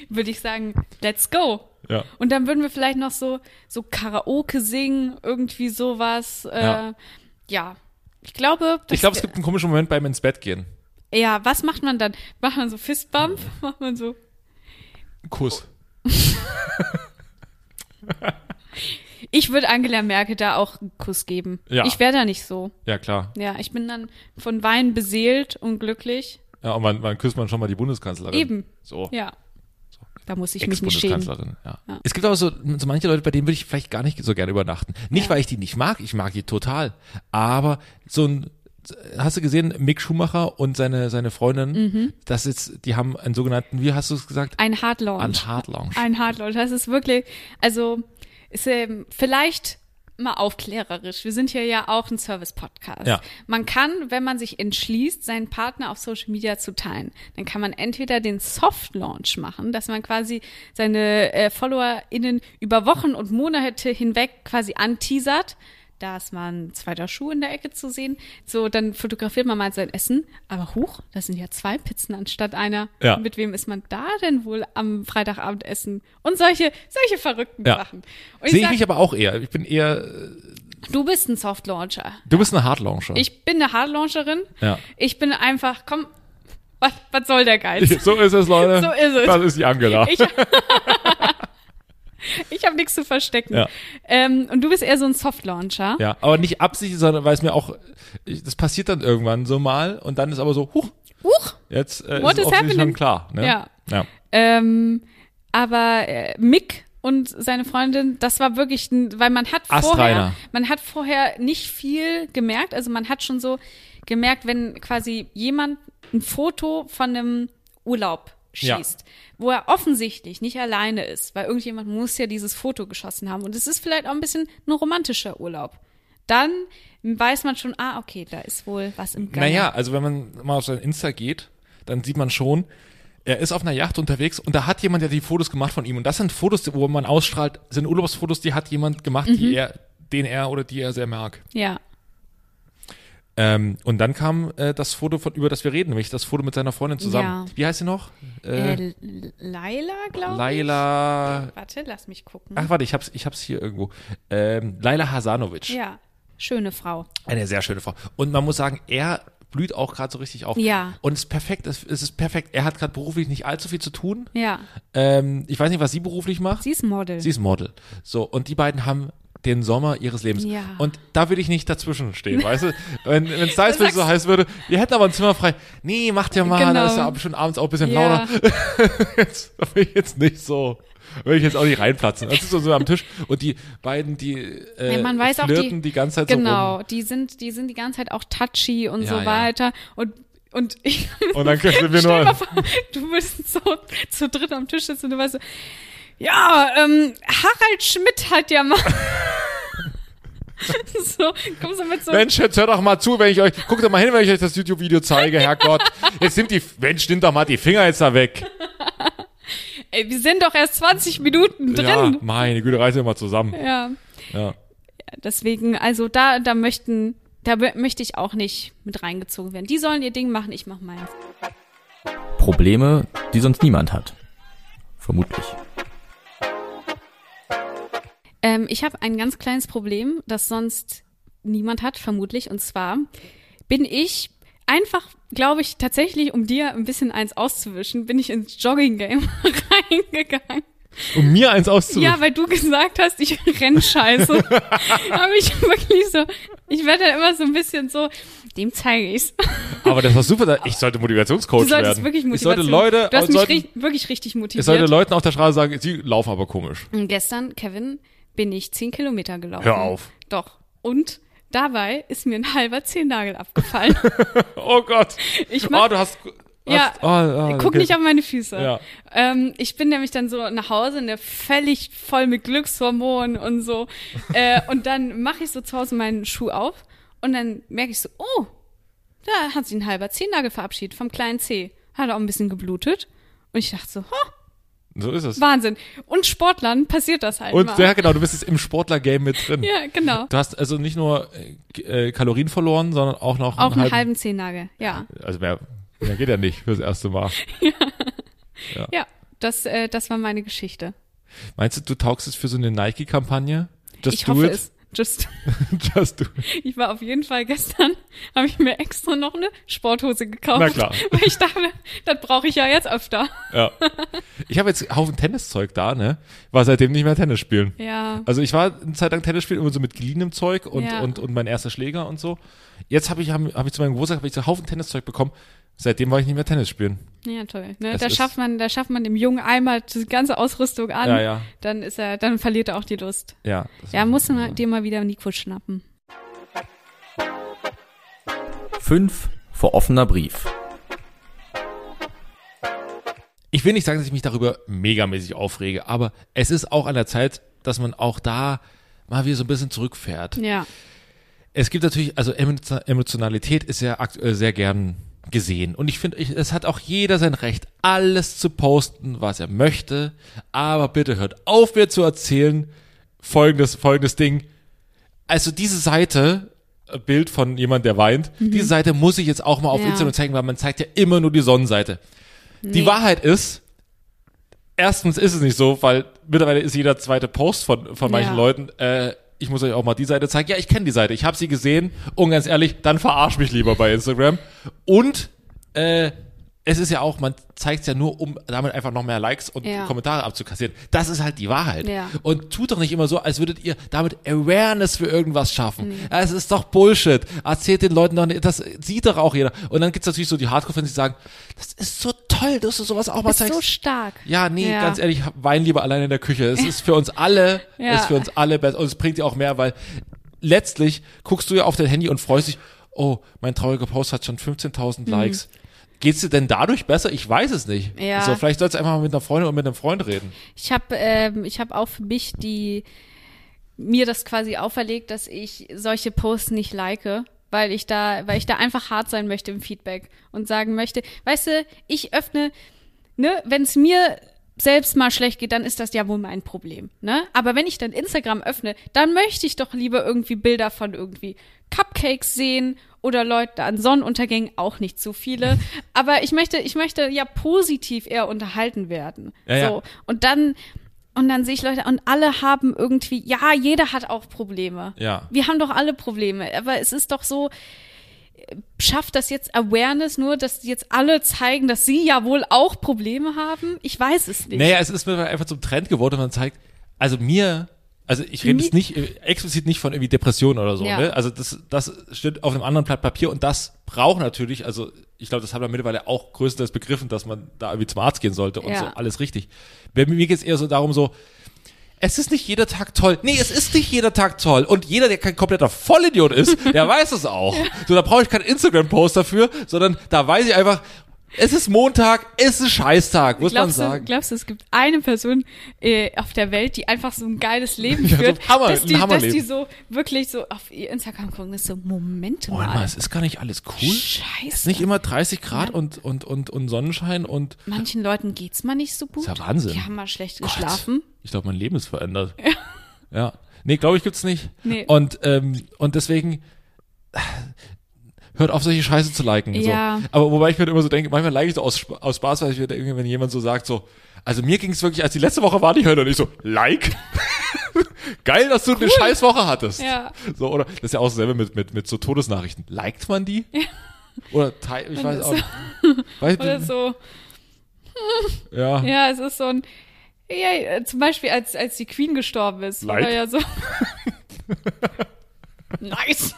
Würde ich sagen, let's go. Ja. Und dann würden wir vielleicht noch so, so Karaoke singen, irgendwie sowas. Äh, Ja. ja. Ich glaube, Ich glaube, es gibt einen komischen Moment beim ins Bett gehen. Ja, was macht man dann? Macht man so Fistbump? Macht man so. Kuss. Ich würde Angela Merkel da auch einen Kuss geben. Ja. Ich wäre da nicht so. Ja, klar. Ja, ich bin dann von Wein beseelt und glücklich. Ja, und man, man küsst man schon mal die Bundeskanzlerin. Eben. So. Ja. Da muss ich mich nicht schämen. Ja. Ja. Es gibt aber so, so manche Leute, bei denen würde ich vielleicht gar nicht so gerne übernachten. Nicht, Ja. weil ich die nicht mag, ich mag die total. Aber so ein, hast du gesehen, Mick Schumacher und seine, seine Freundin, Mhm. das ist, die haben einen sogenannten, wie hast du es gesagt? Ein Hard Launch. Ein Hard Lounge. Ein Hard Launch. Das ist wirklich, also ist ähm, vielleicht mal aufklärerisch. Wir sind hier ja auch ein Service-Podcast. Ja. Man kann, wenn man sich entschließt, seinen Partner auf Social Media zu teilen, dann kann man entweder den Soft Launch machen, dass man quasi seine äh, FollowerInnen über Wochen und Monate hinweg quasi anteasert. Da ist mal ein zweiter Schuh in der Ecke zu sehen. So, dann fotografiert man mal sein Essen. Aber huch, das sind ja zwei Pizzen anstatt einer. Ja. Mit wem ist man da denn wohl am Freitagabend essen? Und solche, solche verrückten Ja. Sachen. Sehe ich sag, mich aber auch eher. Ich bin eher, du bist ein Soft Launcher. du bist eine Hard Launcher. Ich bin eine Hard Launcherin. Ja. Ich bin einfach, komm, was, was soll der Geiz? so ist es, Leute. So ist es. Das ist die Angela. Ich, ich habe nichts zu verstecken. Ja. Ähm, und du bist eher so ein Soft Launcher. Ja, aber nicht absichtlich, sondern weil es mir auch, ich, das passiert dann irgendwann so mal und dann ist aber so, huch, Huch. jetzt äh, What ist is es offensichtlich happening? schon klar. Ne? Ja. ja. Ähm, aber äh, Mick und seine Freundin, das war wirklich, ein, weil man hat vorher, Astreiner. man hat vorher nicht viel gemerkt. Also man hat schon so gemerkt, wenn quasi jemand ein Foto von einem Urlaub Ja. schießt, wo er offensichtlich nicht alleine ist, weil irgendjemand muss ja dieses Foto geschossen haben und es ist vielleicht auch ein bisschen ein romantischer Urlaub. Dann weiß man schon, ah, okay, da ist wohl was im Gange. Naja, also wenn man mal auf sein Insta geht, dann sieht man schon, er ist auf einer Yacht unterwegs und da hat jemand ja die Fotos gemacht von ihm. Und das sind Fotos, wo man ausstrahlt, sind Urlaubsfotos, die hat jemand gemacht, Mhm. die er, den er oder die er sehr mag. Ja, Ähm, und dann kam äh, das Foto, von, über das wir reden, nämlich das Foto mit seiner Freundin zusammen. Ja. Wie heißt sie noch? Äh, äh, Laila, glaube ich. Laila. Warte, lass mich gucken. Ach, warte, ich hab's, ich hab's hier irgendwo. Ähm, Laila Hasanovic. Ja, schöne Frau. Eine sehr schöne Frau. Und man muss sagen, er blüht auch gerade so richtig auf. Ja. Und es ist perfekt, es es ist perfekt. Er hat gerade beruflich nicht allzu viel zu tun. Ja, Ähm, ich weiß nicht, was sie beruflich macht. sie ist Model. Sie ist Model. So, und die beiden haben den Sommer ihres Lebens. Ja. Und da will ich nicht dazwischen stehen, weißt du? Wenn es da jetzt so heiß würde, wir hätten aber ein Zimmer frei. Nee, macht ja mal, da Genau. ist ja bestimmt abends auch ein bisschen ja, lauter. Jetzt, da will ich jetzt nicht so, will ich jetzt auch nicht reinplatzen. Das ist so, so am Tisch und die beiden, die äh, Ja, man weiß auch, flirten die- die ganze Zeit so genau. Die sind, die sind die ganze Zeit auch touchy und Ja, so weiter. Und und ich Und dann können wir nur, vor, du würdest so zu dritt am Tisch sitzen und du weißt so, ja, ähm, Harald Schmidt hat ja mal so, kommst du mit so Mensch, jetzt hört doch mal zu, wenn ich euch, guckt doch mal hin, wenn ich euch das YouTube-Video zeige, Herrgott. Jetzt sind die, Mensch, nimmt doch mal die Finger jetzt da weg. ey, wir sind doch erst 20 Minuten Ja, drin. meine Güte, reißen wir mal zusammen. Ja. Ja. Deswegen, also da, da möchten, da mö- möchte ich auch nicht mit reingezogen werden. Die sollen ihr Ding machen, ich mach meins. Probleme, die sonst niemand hat. Vermutlich. Ähm, ich habe ein ganz kleines Problem, das sonst niemand hat, vermutlich. Und zwar bin ich einfach, glaube ich, tatsächlich, um dir ein bisschen eins auszuwischen, bin ich ins Jogging-Game reingegangen. Um mir eins auszuwischen. Ja, weil du gesagt hast, ich renn scheiße. habe ich wirklich so, ich werde dann immer so ein bisschen so, dem zeige ich's. Aber das war super. Ich sollte Motivationscoach Du werden. wirklich ich sollte Motivation. Leute, du hast mich sollten, ri wirklich richtig motiviert. ich sollte Leuten auf der Straße sagen, sie laufen aber komisch. Und gestern, Kevin, bin ich zehn Kilometer gelaufen. Hör auf. Doch. Und dabei ist mir ein halber Zehennagel abgefallen. Oh Gott. Ich mach, oh, du hast, ja, oh, oh, guck okay. nicht auf meine Füße. Ja. Ähm, ich bin nämlich dann so nach Hause, ne, völlig voll mit Glückshormonen und so. äh, und dann mache ich so zu Hause meinen Schuh auf und dann merke ich so, oh, da hat sich ein halber Zehennagel verabschiedet vom kleinen Zeh. Hat auch ein bisschen geblutet. Und ich dachte so, ha, So ist es. Wahnsinn. Und Sportlern passiert das halt Und mal. ja, genau, du bist jetzt im Sportler-Game mit drin. ja, genau. Du hast also nicht nur äh, Kalorien verloren, sondern auch noch Auch einen einen halben Zehennagel, ja. Also mehr, mehr geht ja nicht fürs erste Mal. Ja, das, äh, das war meine Geschichte. Meinst du, du taugst es für so eine Nike-Kampagne? Just ich do hoffe it? es. Just, Just do. ich war auf jeden Fall gestern, habe ich mir extra noch eine Sporthose gekauft. Na klar. Weil ich dachte, das brauche ich ja jetzt öfter. Ja. Ich habe jetzt einen Haufen Tenniszeug da, ne? War seitdem nicht mehr Tennis spielen. Ja. Also ich war eine Zeit lang Tennis spielen, immer so mit geliehenem Zeug und, Ja. und, und mein erster Schläger und so. Jetzt habe ich, hab, hab ich zu meinem Geburtstag hab ich so einen Haufen Tenniszeug bekommen. Seitdem war ich nicht mehr Tennis spielen. Ja, toll. Ne? Es Da schafft man, da schafft man dem Jungen einmal die ganze Ausrüstung an. Ja, ja. Dann ist er, dann verliert er auch die Lust. Ja. Ja, du mal, dir mal wieder Nico schnappen. 5. Vor offener Brief. Ich will nicht sagen, dass ich mich darüber megamäßig aufrege, aber es ist auch an der Zeit, dass man auch da mal wieder so ein bisschen zurückfährt. Ja. Es gibt natürlich, also Emo- Emotionalität ist ja aktuell sehr gern gesehen. Und ich finde, es hat auch jeder sein Recht, alles zu posten, was er möchte. Aber bitte hört auf, mir zu erzählen, folgendes, folgendes Ding. Also diese Seite, äh, Bild von jemand, der weint, diese Seite muss ich jetzt auch mal auf Mhm. Ja. Instagram zeigen, weil man zeigt ja immer nur die Sonnenseite. Die Nee. Wahrheit ist, erstens ist es nicht so, weil mittlerweile ist jeder zweite Post von, von manchen Ja. Leuten, äh, ich muss euch auch mal die Seite zeigen. Ja, ich kenne die Seite, ich habe sie gesehen und ganz ehrlich, dann verarsch mich lieber bei Instagram. Und äh, es ist ja auch, man zeigt es ja nur, um damit einfach noch mehr Likes und Ja. Kommentare abzukassieren. Das ist halt die Wahrheit. Ja. Und tut doch nicht immer so, als würdet ihr damit Awareness für irgendwas schaffen. Es ist doch Bullshit. Erzählt den Leuten doch nicht, das sieht doch auch jeder. Und dann gibt's natürlich so die Hardcore-Fans, die sagen, das ist so toll, dass du sowas auch mal Ist zeigst. so stark. Ja, nee, Ja. ganz ehrlich, wein lieber alleine in der Küche. Es ist für uns alle, Ja. ist für uns alle besser und es bringt dir auch mehr, weil letztlich guckst du ja auf dein Handy und freust dich, oh, mein trauriger Post hat schon 15.000 Mhm. Likes. Geht's dir denn dadurch besser? Ich weiß es nicht. Ja. So, vielleicht sollst du einfach mal mit einer Freundin und mit einem Freund reden. Ich habe ähm, ich habe auch für mich die mir das quasi auferlegt, dass ich solche Posts nicht like, weil ich da weil ich da einfach hart sein möchte im Feedback und sagen möchte, weißt du, ich öffne ne, wenn es mir selbst mal schlecht geht, dann ist das ja wohl mein Problem, ne? Aber wenn ich dann Instagram öffne, dann möchte ich doch lieber irgendwie Bilder von irgendwie Cupcakes sehen oder Leute an Sonnenuntergängen, auch nicht so viele. Aber ich möchte, ich möchte ja positiv eher unterhalten werden. Ja, ja. so. Und dann, und dann sehe ich Leute, und alle haben irgendwie, ja, jeder hat auch Probleme. Ja. Wir haben doch alle Probleme. Aber es ist doch so, schafft das jetzt Awareness nur, dass jetzt alle zeigen, dass sie ja wohl auch Probleme haben? Ich weiß es nicht. Naja, es ist einfach zum Trend geworden, man zeigt, also mir, also ich rede jetzt nicht, äh, explizit nicht von irgendwie Depressionen oder so, Ja. ne? Also das, das steht auf einem anderen Blatt Papier und das braucht natürlich, also ich glaube, das haben wir mittlerweile auch größtenteils begriffen, dass man da irgendwie zum Arzt gehen sollte und Ja. so, alles richtig. Bei mir geht es eher so darum, so, es ist nicht jeder Tag toll. Nee, es ist nicht jeder Tag toll. Und jeder, der kein kompletter Vollidiot ist, der weiß es auch. So, da brauche ich keinen Instagram-Post dafür, sondern da weiß ich einfach, es ist Montag, es ist Scheißtag, muss glaubst, man du, sagen. glaubst du, es gibt eine Person äh, auf der Welt, die einfach so ein geiles Leben Ja, so führt, ein Hammer- dass, die, dass die so wirklich so auf ihr Instagram gucken, das ist so, Moment mal. mal, es ist gar nicht alles cool. Scheiße. Es ist nicht immer 30 Grad und, und, und, und Sonnenschein und Manchen Leuten geht's mal nicht so gut. ist ja Wahnsinn. Die haben mal schlecht Gott, geschlafen. Ich glaube, mein Leben ist verändert. Ja. ja. Nee, glaube ich, gibt's nicht. Nee. Und, ähm, und deswegen hört auf, solche Scheiße zu liken. Ja. So. Aber wobei ich mir immer so denke, manchmal like ich so aus, aus Spaß, weil ich mir denke, wenn jemand so sagt, so, also mir ging's wirklich, als die letzte Woche war, die Hölle und ich so, like? Geil, dass du eine scheiß Woche hattest. Ja. So, oder das ist ja auch selber mit, mit, mit so Todesnachrichten. Liked man die? Oder teil, ich weiß auch nicht. Weiß, Oder so. Ja. Ja, es ist so ein. Ja, äh, zum Beispiel, als, als die Queen gestorben ist, war Like? er ja so. nice.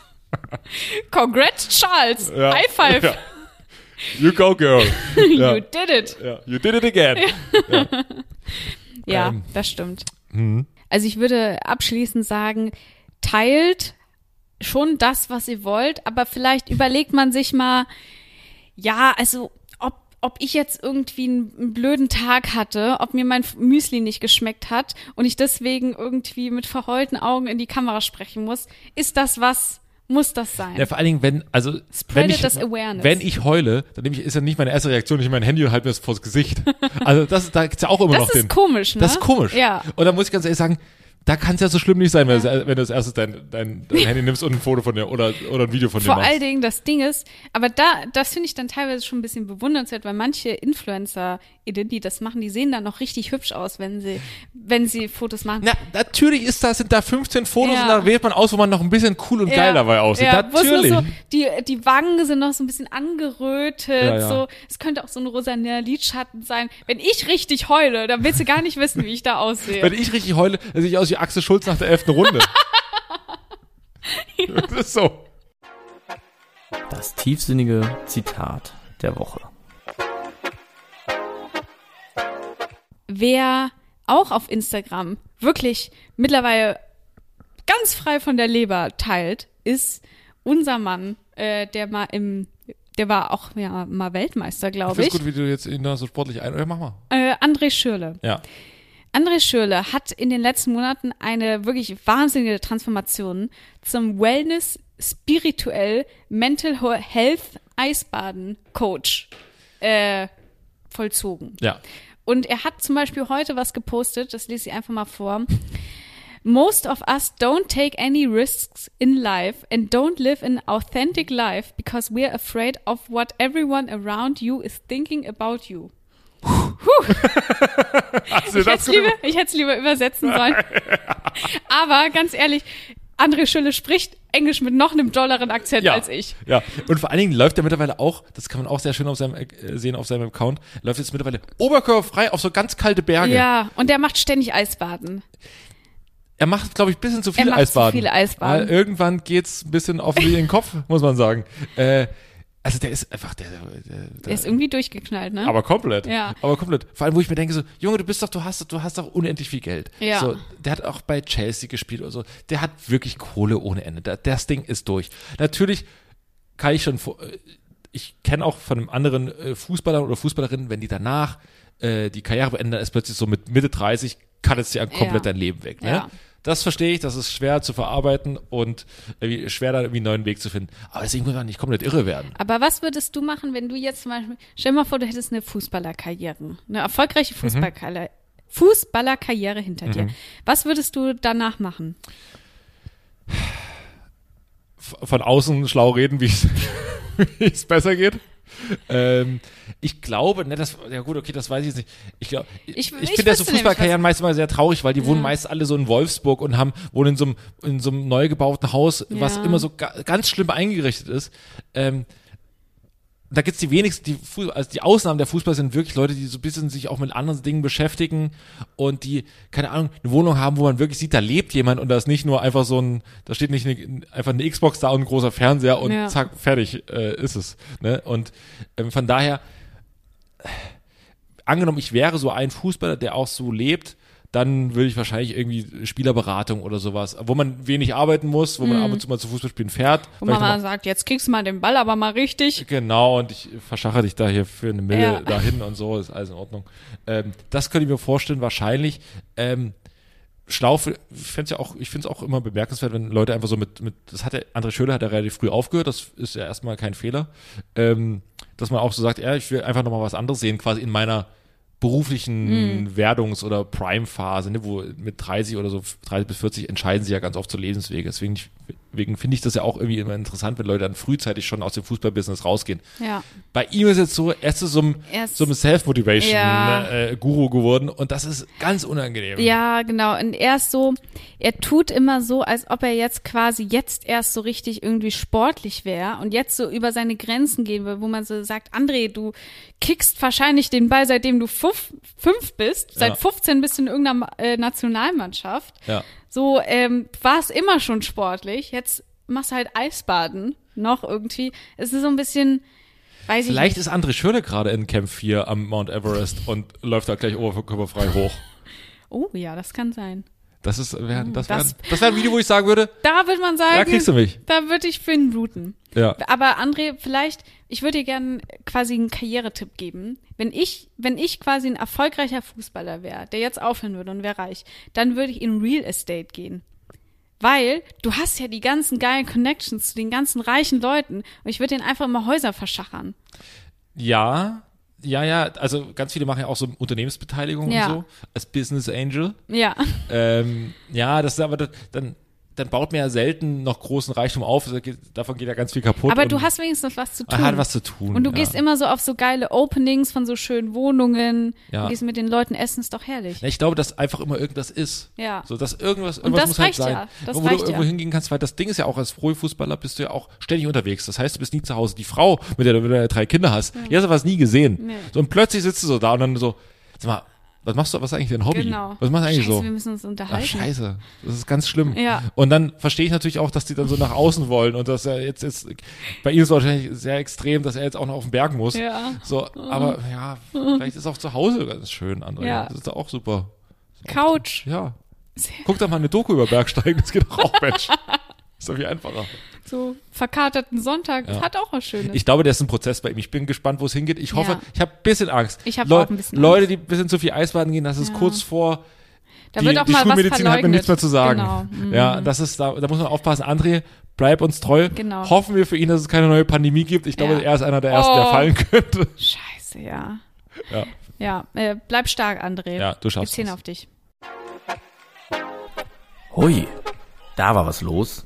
Congrats, Charles. Ja. High five. Ja. You go, girl. ja. You did it. You did it again. Ja, Ähm. das stimmt. Mhm. Also ich würde abschließend sagen, teilt schon das, was ihr wollt, aber vielleicht überlegt man sich mal, ja, also ob, ob ich jetzt irgendwie einen, einen blöden Tag hatte, ob mir mein Müsli nicht geschmeckt hat und ich deswegen irgendwie mit verheulten Augen in die Kamera sprechen muss, ist das was, muss das sein? Ja, vor allen Dingen, wenn, also, wenn ich, das Awareness. wenn ich heule, dann nehme ich, ist ja nicht meine erste Reaktion, ich nehme mein Handy und halte mir das vors Gesicht. Also, das, da gibt's ja auch immer Das noch ist den. komisch, ne? Das ist komisch. Ja. Und da muss ich ganz ehrlich sagen, da kann es ja so schlimm nicht sein, wenn, du, wenn du als erstes dein, dein, dein Handy nimmst und ein Foto von dir oder, oder ein Video von Vor dir machst. allen Dingen das Ding ist, aber da, das finde ich dann teilweise schon ein bisschen bewundernswert, weil manche Influencer die das machen, die sehen dann noch richtig hübsch aus, wenn sie, wenn sie Fotos machen. Na, natürlich ist da, sind da 15 Fotos Ja. und da wählt man aus, wo man noch ein bisschen cool und geil dabei aussieht. Ja, natürlich. so, die, die Wangen sind noch so ein bisschen angerötet. Ja, ja. So, es könnte auch so ein rosaner Lidschatten sein. Wenn ich richtig heule, dann willst du gar nicht wissen, wie ich da aussehe. Wenn ich richtig heule, dann sehe ich aus wie Axel Schulz nach der elften Runde. Das ist so. Das tiefsinnige Zitat der Woche. Wer auch auf Instagram wirklich mittlerweile ganz frei von der Leber teilt, ist unser Mann, äh, der mal im, der war auch ja, mal Weltmeister, glaube ich. gut, wie du jetzt ihn da so sportlich ein... Ja, mach mal. Äh, André Schürle. Ja. André Schürle hat in den letzten Monaten eine wirklich wahnsinnige Transformation zum Wellness, spirituell, Mental Health Eisbaden Coach äh, vollzogen. Ja. Und er hat zum Beispiel heute was gepostet, das lese ich einfach mal vor. Most of us don't take any risks in life and don't live an authentic life because we're afraid of what everyone around you is thinking about you. Du Ich hätte es lieber, ich hätte es lieber übersetzen sollen. Aber ganz ehrlich, André Schülle spricht Englisch mit noch einem dolleren Akzent ja. als ich. Ja, und vor allen Dingen läuft er mittlerweile auch, das kann man auch sehr schön auf seinem, äh, sehen auf seinem Account, läuft jetzt mittlerweile oberkörperfrei auf so ganz kalte Berge. Ja, und der macht ständig Eisbaden. Er macht, glaube ich, ein bisschen zu viel Er macht zu Eisbaden. viele Eisbaden. Weil irgendwann geht's ein bisschen auf den Kopf, muss man sagen. Äh, also der ist einfach, der, der, Der ist irgendwie durchgeknallt, ne? aber komplett. Ja. Aber komplett. Vor allem, wo ich mir denke, so, Junge, du bist doch, du hast, du hast doch unendlich viel Geld. Ja. So, der hat auch bei Chelsea gespielt oder so. Der hat wirklich Kohle ohne Ende. Da- Das Ding ist durch. Natürlich kann ich schon, vor- äh, ich kenne auch von einem anderen äh, Fußballer oder Fußballerin, wenn die danach äh, die Karriere beenden, ist plötzlich so mit Mitte 30, kann es dir komplett Ja. dein Leben weg. Ne? Ja. Das verstehe ich, das ist schwer zu verarbeiten und schwer da irgendwie einen neuen Weg zu finden. Aber deswegen muss man nicht komplett irre werden. Aber was würdest du machen, wenn du jetzt zum Beispiel, stell dir mal vor, du hättest eine Fußballerkarriere, eine erfolgreiche Fußballkarriere, Fußballerkarriere hinter dir. Was würdest du danach machen? Von außen schlau reden, wie es besser geht. Ähm, ich glaube, ne, das, ja gut, okay, das weiß ich jetzt nicht. Ich glaube, ich, Ich- ich, finde ja so Fußballkarrieren meist immer sehr traurig, weil die wohnen Ja. meist alle so in Wolfsburg und haben, wohnen in so einem, in so einem neu gebauten Haus, was Ja. immer so ga, ganz schlimm eingerichtet ist. Ähm, da gibt's die wenigsten, die, also die Ausnahmen der Fußball sind wirklich Leute, die so ein bisschen sich auch mit anderen Dingen beschäftigen und die, keine Ahnung, eine Wohnung haben, wo man wirklich sieht, da lebt jemand und da ist nicht nur einfach so ein, da steht nicht eine, einfach eine Xbox da und ein großer Fernseher und Ja. zack, fertig äh, ist es. Ne? Und ähm, von daher, äh, angenommen, ich wäre so ein Fußballer, der auch so lebt, dann würde ich wahrscheinlich irgendwie Spielerberatung oder sowas, wo man wenig arbeiten muss, wo man ab und zu mal zu Fußballspielen fährt. Wo man mal sagt, jetzt kriegst du mal den Ball, aber mal richtig. Genau, und ich verschache dich da hier für eine Mille Ja. dahin und so, ist alles in Ordnung. Ähm, das könnte ich mir vorstellen, wahrscheinlich. Ähm, schlau, ich finde es ja auch, ich finde es auch immer bemerkenswert, wenn Leute einfach so mit, mit das hat der André Schöler hat ja relativ früh aufgehört, das ist ja erstmal kein Fehler. Ähm, dass man auch so sagt, ja, ich will einfach nochmal was anderes sehen, quasi in meiner beruflichen Werdungs- oder Prime-Phase, ne, wo mit 30 oder so 30 bis 40 entscheiden sie ja ganz oft zu Lebenswege. Deswegen, deswegen finde ich das ja auch irgendwie immer interessant, wenn Leute dann frühzeitig schon aus dem Fußballbusiness rausgehen. Ja. Bei ihm ist jetzt so, er ist so ein, so ein Self-Motivation Ja. äh, geworden und das ist ganz unangenehm. Ja, genau. Und er ist so, er tut immer so, als ob er jetzt quasi jetzt erst so richtig irgendwie sportlich wäre und jetzt so über seine Grenzen gehen will, wo man so sagt, André, du kickst wahrscheinlich den Ball, seitdem du fünf, fünf bist. Seit Ja. 15 bist du in irgendeiner äh, Nationalmannschaft. Ja. So, ähm, war es immer schon sportlich. Jetzt machst du halt Eisbaden noch irgendwie. Es ist so ein bisschen, weiß Vielleicht ich ist André Schöne gerade in Camp 4 am Mount Everest und läuft da gleich oberkörperfrei hoch. Oh ja, das kann sein. Das ist, wär, das wäre Das- das wär ein Video, wo ich sagen würde, Da würde man sagen, da kriegst du mich. da würde ich für ihn routen. Ja. Aber André, vielleicht, ich würde dir gerne quasi einen Karrieretipp geben. Wenn ich, wenn ich quasi ein erfolgreicher Fußballer wäre, der jetzt aufhören würde und wäre reich, dann würde ich in Real Estate gehen. Weil du hast ja die ganzen geilen Connections zu den ganzen reichen Leuten und ich würde denen einfach immer Häuser verschachern. Ja, ja, ja, also ganz viele machen ja auch so Unternehmensbeteiligung Ja. und so, als Business Angel. Ja. Ähm, ja, das ist aber, das, dann, dann baut man ja selten noch großen Reichtum auf. Davon geht ja ganz viel kaputt. Aber du hast wenigstens was zu tun. man hat was zu tun. Und du ja. gehst immer so auf so geile Openings von so schönen Wohnungen. Ja. Du gehst mit den Leuten essen, ist doch herrlich. Ja, ich glaube, dass einfach immer irgendwas ist. Ja. So, dass irgendwas, irgendwas das muss halt reicht sein. ja. Das wo du irgendwo hingehen kannst, weil das Ding ist ja auch, als Profifußballer bist du ja auch ständig unterwegs. Das heißt, du bist nie zu Hause. Die Frau, mit der du mit der du drei Kinder hast, die hast du was nie gesehen. Nee. So, und plötzlich sitzt du so da und dann so, sag mal, was machst du, was ist eigentlich dein Hobby? Genau. Was machst du eigentlich Scheiße, so? wir müssen uns Ach, unterhalten. scheiße. Das ist ganz schlimm. Ja. Und dann verstehe ich natürlich auch, dass die dann so nach außen wollen und dass er jetzt ist, bei ihm ist es wahrscheinlich sehr extrem, dass er jetzt auch noch auf den Berg muss. Ja. So, aber ja, vielleicht ist auch zu Hause ganz schön, André. Ja. Das ist auch super. Couch. Ja. Sehr- Guck doch mal eine Doku über Bergsteigen, das geht auch, Mensch. Ist doch viel einfacher. So verkaterten Sonntag. Ja. Hat auch was Schönes. Ich glaube, der ist ein Prozess bei ihm. Ich bin gespannt, wo es hingeht. Ich hoffe, Ja. ich habe ein bisschen Angst. Ich hab Leu- auch ein bisschen Leute, Angst. die ein bisschen zu viel Eisbaden gehen, das ist Ja. kurz vor. da die, wird auch die mal was Schulmedizin hat mir nichts mehr zu sagen. Genau. Mhm. Ja, das ist da, da muss man aufpassen. André, bleib uns treu. Genau. Hoffen wir für ihn, dass es keine neue Pandemie gibt. Ich glaube, Ja. er ist einer der ersten, der Oh. fallen könnte. Scheiße, ja. Ja. Ja, äh, bleib stark, André. Ja, du Wir schaffst zählen es. auf dich. Hui, da war was los.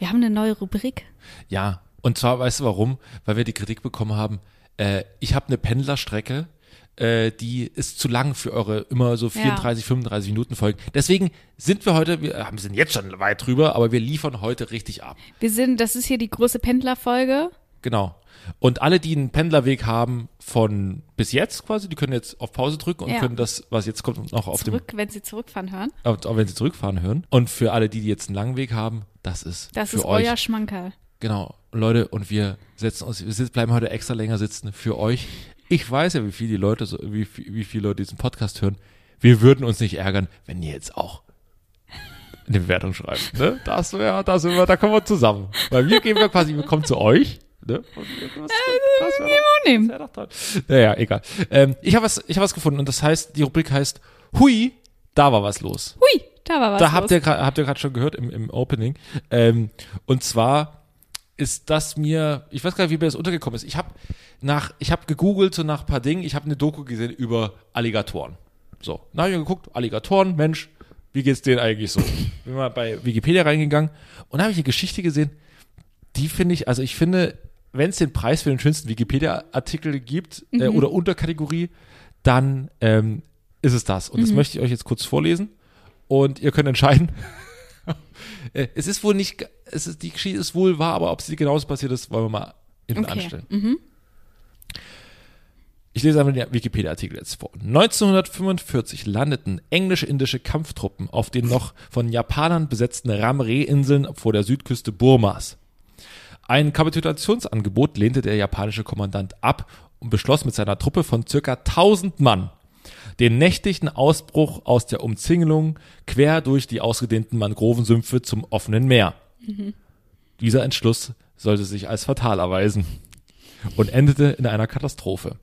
Wir haben eine neue Rubrik. Ja, und zwar, weißt du warum? Weil wir die Kritik bekommen haben, äh, ich habe eine Pendlerstrecke, äh, die ist zu lang für eure immer so 34, 35 Minuten Folgen. Deswegen sind wir heute, wir haben- sind jetzt schon weit drüber, aber wir liefern heute richtig ab. Wir sind, das ist hier die große Pendlerfolge. Genau. Und alle, die einen Pendlerweg haben von bis jetzt quasi, die können jetzt auf Pause drücken und Ja. können das, was jetzt kommt, noch auf Zurück, wenn sie zurückfahren hören. dem, auch wenn sie zurückfahren hören. Und für alle, die, die jetzt einen langen Weg haben, das ist Das ist euch. euer Schmankerl. Genau, Leute, und wir setzen uns, wir sitzen, bleiben heute extra länger sitzen für euch. Ich weiß ja, wie viele die Leute, so, wie, wie viele Leute diesen Podcast hören. Wir würden uns nicht ärgern, wenn ihr jetzt auch eine Bewertung schreibt. Ne? Das wäre, das wäre, da kommen wir zusammen. Weil wir gehen wir quasi, wir kommen zu euch. Ne? Und wir, das, das wäre doch, nehmen. das wär doch toll. Naja, egal. Ähm, ich habe was, ich habe was gefunden und das heißt, die Rubrik heißt Hui, da war was los Hui, da war was da los. habt ihr habt ihr gerade schon gehört im, im Opening. Ähm, und zwar ist das mir, ich weiß gar nicht, wie mir das untergekommen ist. Ich habe nach, ich habe gegoogelt so nach ein paar Dingen. Ich habe eine Doku gesehen über Alligatoren. So, dann habe ich geguckt, Alligatoren, Mensch, wie geht's denen eigentlich so? Bin mal bei Wikipedia reingegangen und da habe ich eine Geschichte gesehen. Die finde ich, also ich finde, wenn es den Preis für den schönsten Wikipedia-Artikel gibt äh, oder Unterkategorie, dann ähm, ist es das. Und das möchte ich euch jetzt kurz vorlesen. Und ihr könnt entscheiden. Äh, es ist wohl nicht, es ist, die Geschichte ist wohl wahr, aber ob sie genauso passiert ist, wollen wir mal hinten Okay. anstellen. Ich lese einmal den Wikipedia-Artikel jetzt vor. 1945 landeten englisch-indische Kampftruppen auf den noch von Japanern besetzten Ramre-Inseln vor der Südküste Burmas. Ein Kapitulationsangebot lehnte der japanische Kommandant ab und beschloss mit seiner Truppe von circa 1000 Mann den nächtlichen Ausbruch aus der Umzingelung quer durch die ausgedehnten Mangrovensümpfe zum offenen Meer. Dieser Entschluss sollte sich als fatal erweisen und endete in einer Katastrophe.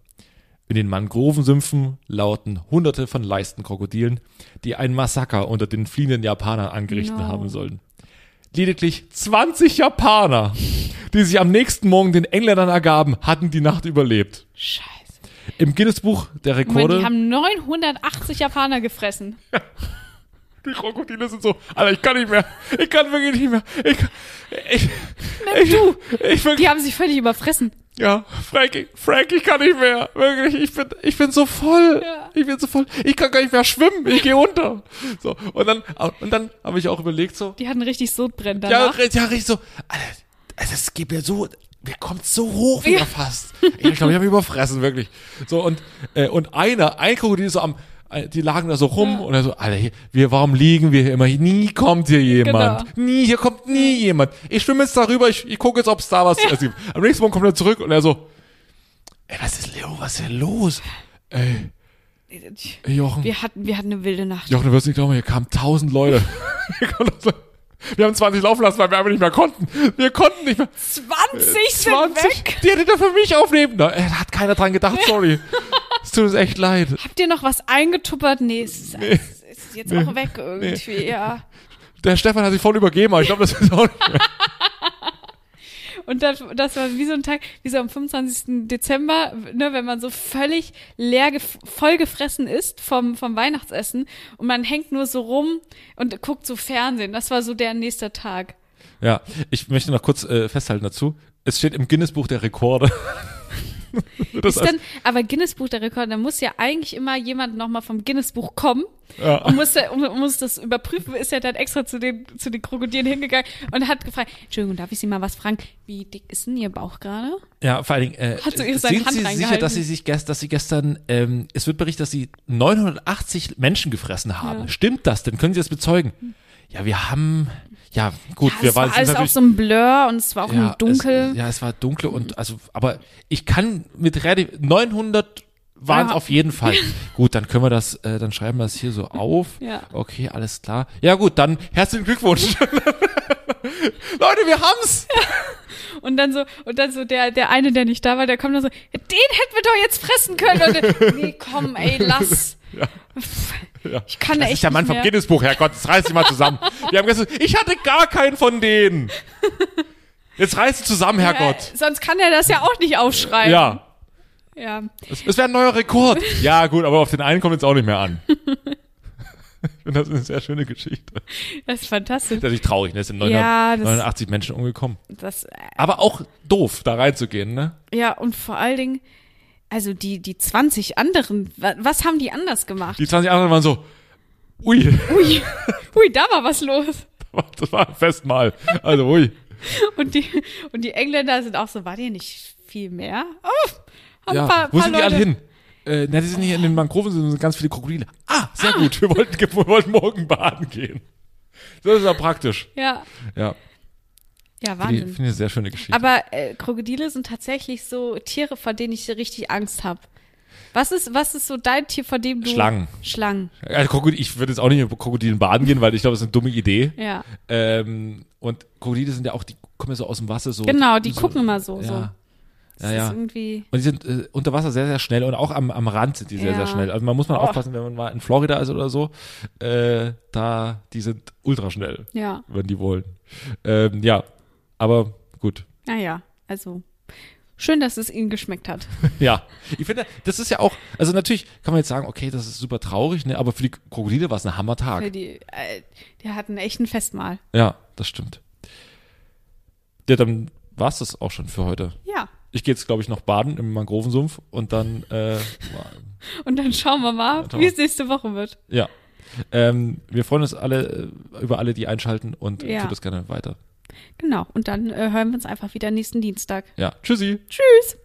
In den Mangrovensümpfen lauten hunderte von Leistenkrokodilen, die ein Massaker unter den fliehenden Japanern angerichtet No. haben sollten. Lediglich 20 Japaner, die sich am nächsten Morgen den Engländern ergaben, hatten die Nacht überlebt. Scheiße. Im Guinness-Buch der Moment, Rekorde. die haben 980 Japaner gefressen. Die Krokodile sind so, Alter, ich kann nicht mehr. Ich kann wirklich nicht mehr. Ich, ich, ich, du. ich bin, Die haben sich völlig überfressen. Ja, Frank, Frank, ich kann nicht mehr. Wirklich, ich bin, ich bin so voll. Ja. Ich bin so voll. Ich kann gar nicht mehr schwimmen. Ich gehe unter. So, und dann, und dann habe ich auch überlegt so, Die hatten richtig Sodbrennen ja, danach. re- ja, richtig so, Alter, also es geht mir so, mir kommt so hoch wieder fast. Ich glaube, ich habe mich überfressen, wirklich. So, und, äh, und einer, ein Krokodil so am, die lagen da so rum und er so, Alter, hier, wir, warum liegen wir hier immer? Nie kommt hier jemand. Genau. Nie, hier kommt nie jemand. Ich schwimme jetzt darüber, ich, ich gucke jetzt, ob es da was es gibt. Am nächsten Morgen kommt er zurück und er so, ey, was ist Leo, was ist denn los? Ey, ey, Jochen. Wir hatten, wir hatten eine wilde Nacht. Jochen, du wirst nicht glauben, hier kamen tausend Leute. Wir haben 20 laufen lassen, weil wir einfach nicht mehr konnten. Wir konnten nicht mehr. 20 sind 20, weg. die hätte er für mich aufnehmen. Da äh, hat keiner dran gedacht, sorry. Es tut uns echt leid. Habt ihr noch was eingetuppert? Nee, es ist, es ist jetzt auch weg irgendwie, ja. Der Stefan hat sich voll übergeben, aber ich glaube, das ist auch nicht mehr. Und das, das war wie so ein Tag, wie so am 25. Dezember, ne, wenn man so völlig leer, gef- vollgefressen ist vom, vom Weihnachtsessen und man hängt nur so rum und guckt so Fernsehen. Das war so der nächste Tag. Ja, ich möchte noch kurz äh, festhalten dazu. Es steht im Guinness-Buch der Rekorde. das Ist dann, aber Guinness Buch der Rekorde, da muss ja eigentlich immer jemand nochmal vom Guinness Buch kommen Ja. und muss, ja- muss das überprüfen, ist ja dann extra zu den, zu den Krokodilen hingegangen und hat gefragt, Entschuldigung, darf ich Sie mal was fragen? Wie dick ist denn Ihr Bauch gerade? Ja, vor allen Dingen, äh, Hat so ihre sind Hand Sie sicher, dass Sie sich gest, dass Sie gestern, ähm, es wird berichtet, dass Sie 980 Menschen gefressen haben. Ja. Stimmt das denn? Können Sie das bezeugen? Ja, wir haben, ja, gut, Ja, wir es waren war alles sind auch natürlich- so ein Blur und es war auch ja, Dunkel. Es, ja, es war dunkel und also, aber ich kann mit relativ 900 waren es Ja. auf jeden Fall. gut, dann können wir das, äh, dann schreiben wir das hier so auf. Ja. Okay, alles klar. Ja gut, dann herzlichen Glückwunsch. Leute, wir haben's. Und dann so, und dann so der, der eine, der nicht da war, der kommt dann so, den hätten wir doch jetzt fressen können. Und nee, komm, ey, lass. Ja. Ich kann da Das echt ist der Mann vom. Guinness-Buch, Herrgott, jetzt reiß dich mal zusammen. Wir haben gesagt, ich hatte gar keinen von denen. Jetzt reiß dich zusammen, Herrgott. Äh, sonst kann er das ja auch nicht aufschreiben. Ja, Ja. es, es wäre ein neuer Rekord. Ja, gut, aber auf den einen kommt jetzt auch nicht mehr an. Ich finde das eine sehr schöne Geschichte. Das ist fantastisch. Das ist natürlich traurig, ne? Es sind Ja, das- 989 Menschen umgekommen. Das, äh, Aber auch doof, da reinzugehen, ne? ja, und vor allen Dingen, also die, die 20 anderen, wa- was haben die anders gemacht? Die 20 anderen waren so, ui, Ui, ui, da war was los. das war ein Festmahl. Also, ui. Und die, und die Engländer sind auch so, war dir nicht viel mehr? Oh, haben Ja, ein paar, wo paar sind die Leute. alle hin? Äh, na, die sind hier in den Mangroven, sind ganz viele Krokodile. Ah, sehr gut, wir wollten, wir wollten morgen baden gehen. Das ist ja praktisch. Ja, Ja, ja, Wahnsinn. finde ich eine sehr schöne Geschichte. Aber äh, Krokodile sind tatsächlich so Tiere, vor denen ich richtig Angst habe. Was ist, was ist so dein Tier, vor dem du... Schlangen. Schlangen, Also, Krokodil, ich würde jetzt auch nicht mit Krokodilen baden gehen, weil ich glaube, das ist eine dumme Idee. ja. Ähm, und Krokodile sind ja auch, die kommen ja so aus dem Wasser so. Genau, die so, gucken immer so. so. Ja, Das ja, ja. ist irgendwie... Und die sind äh, unter Wasser sehr, sehr schnell und auch am, am Rand sind die sehr, Ja. sehr schnell. Also man muss mal Oh. aufpassen, wenn man mal in Florida ist oder so, äh, da, die sind ultra schnell, Ja, wenn die wollen. Ähm, ja, aber gut. naja, also schön, dass es ihnen geschmeckt hat. Ja, ich finde, das ist ja auch, also natürlich kann man jetzt sagen, okay, das ist super traurig, ne, aber für die Krokodile war es ein Für Hammertag. die, äh, die hatten echt ein Festmahl. Ja, das stimmt. Ja, dann war's das auch schon für heute. Ja. Ich gehe jetzt, glaube ich, noch baden im Mangrovensumpf und dann, äh, Und dann schauen wir mal, Ja, wie es nächste Woche wird. ja. Ähm, wir freuen uns alle äh, über alle, die einschalten und Ja. tut das gerne weiter. Genau. Und dann äh, hören wir uns einfach wieder nächsten Dienstag. Ja, tschüssi. Tschüss.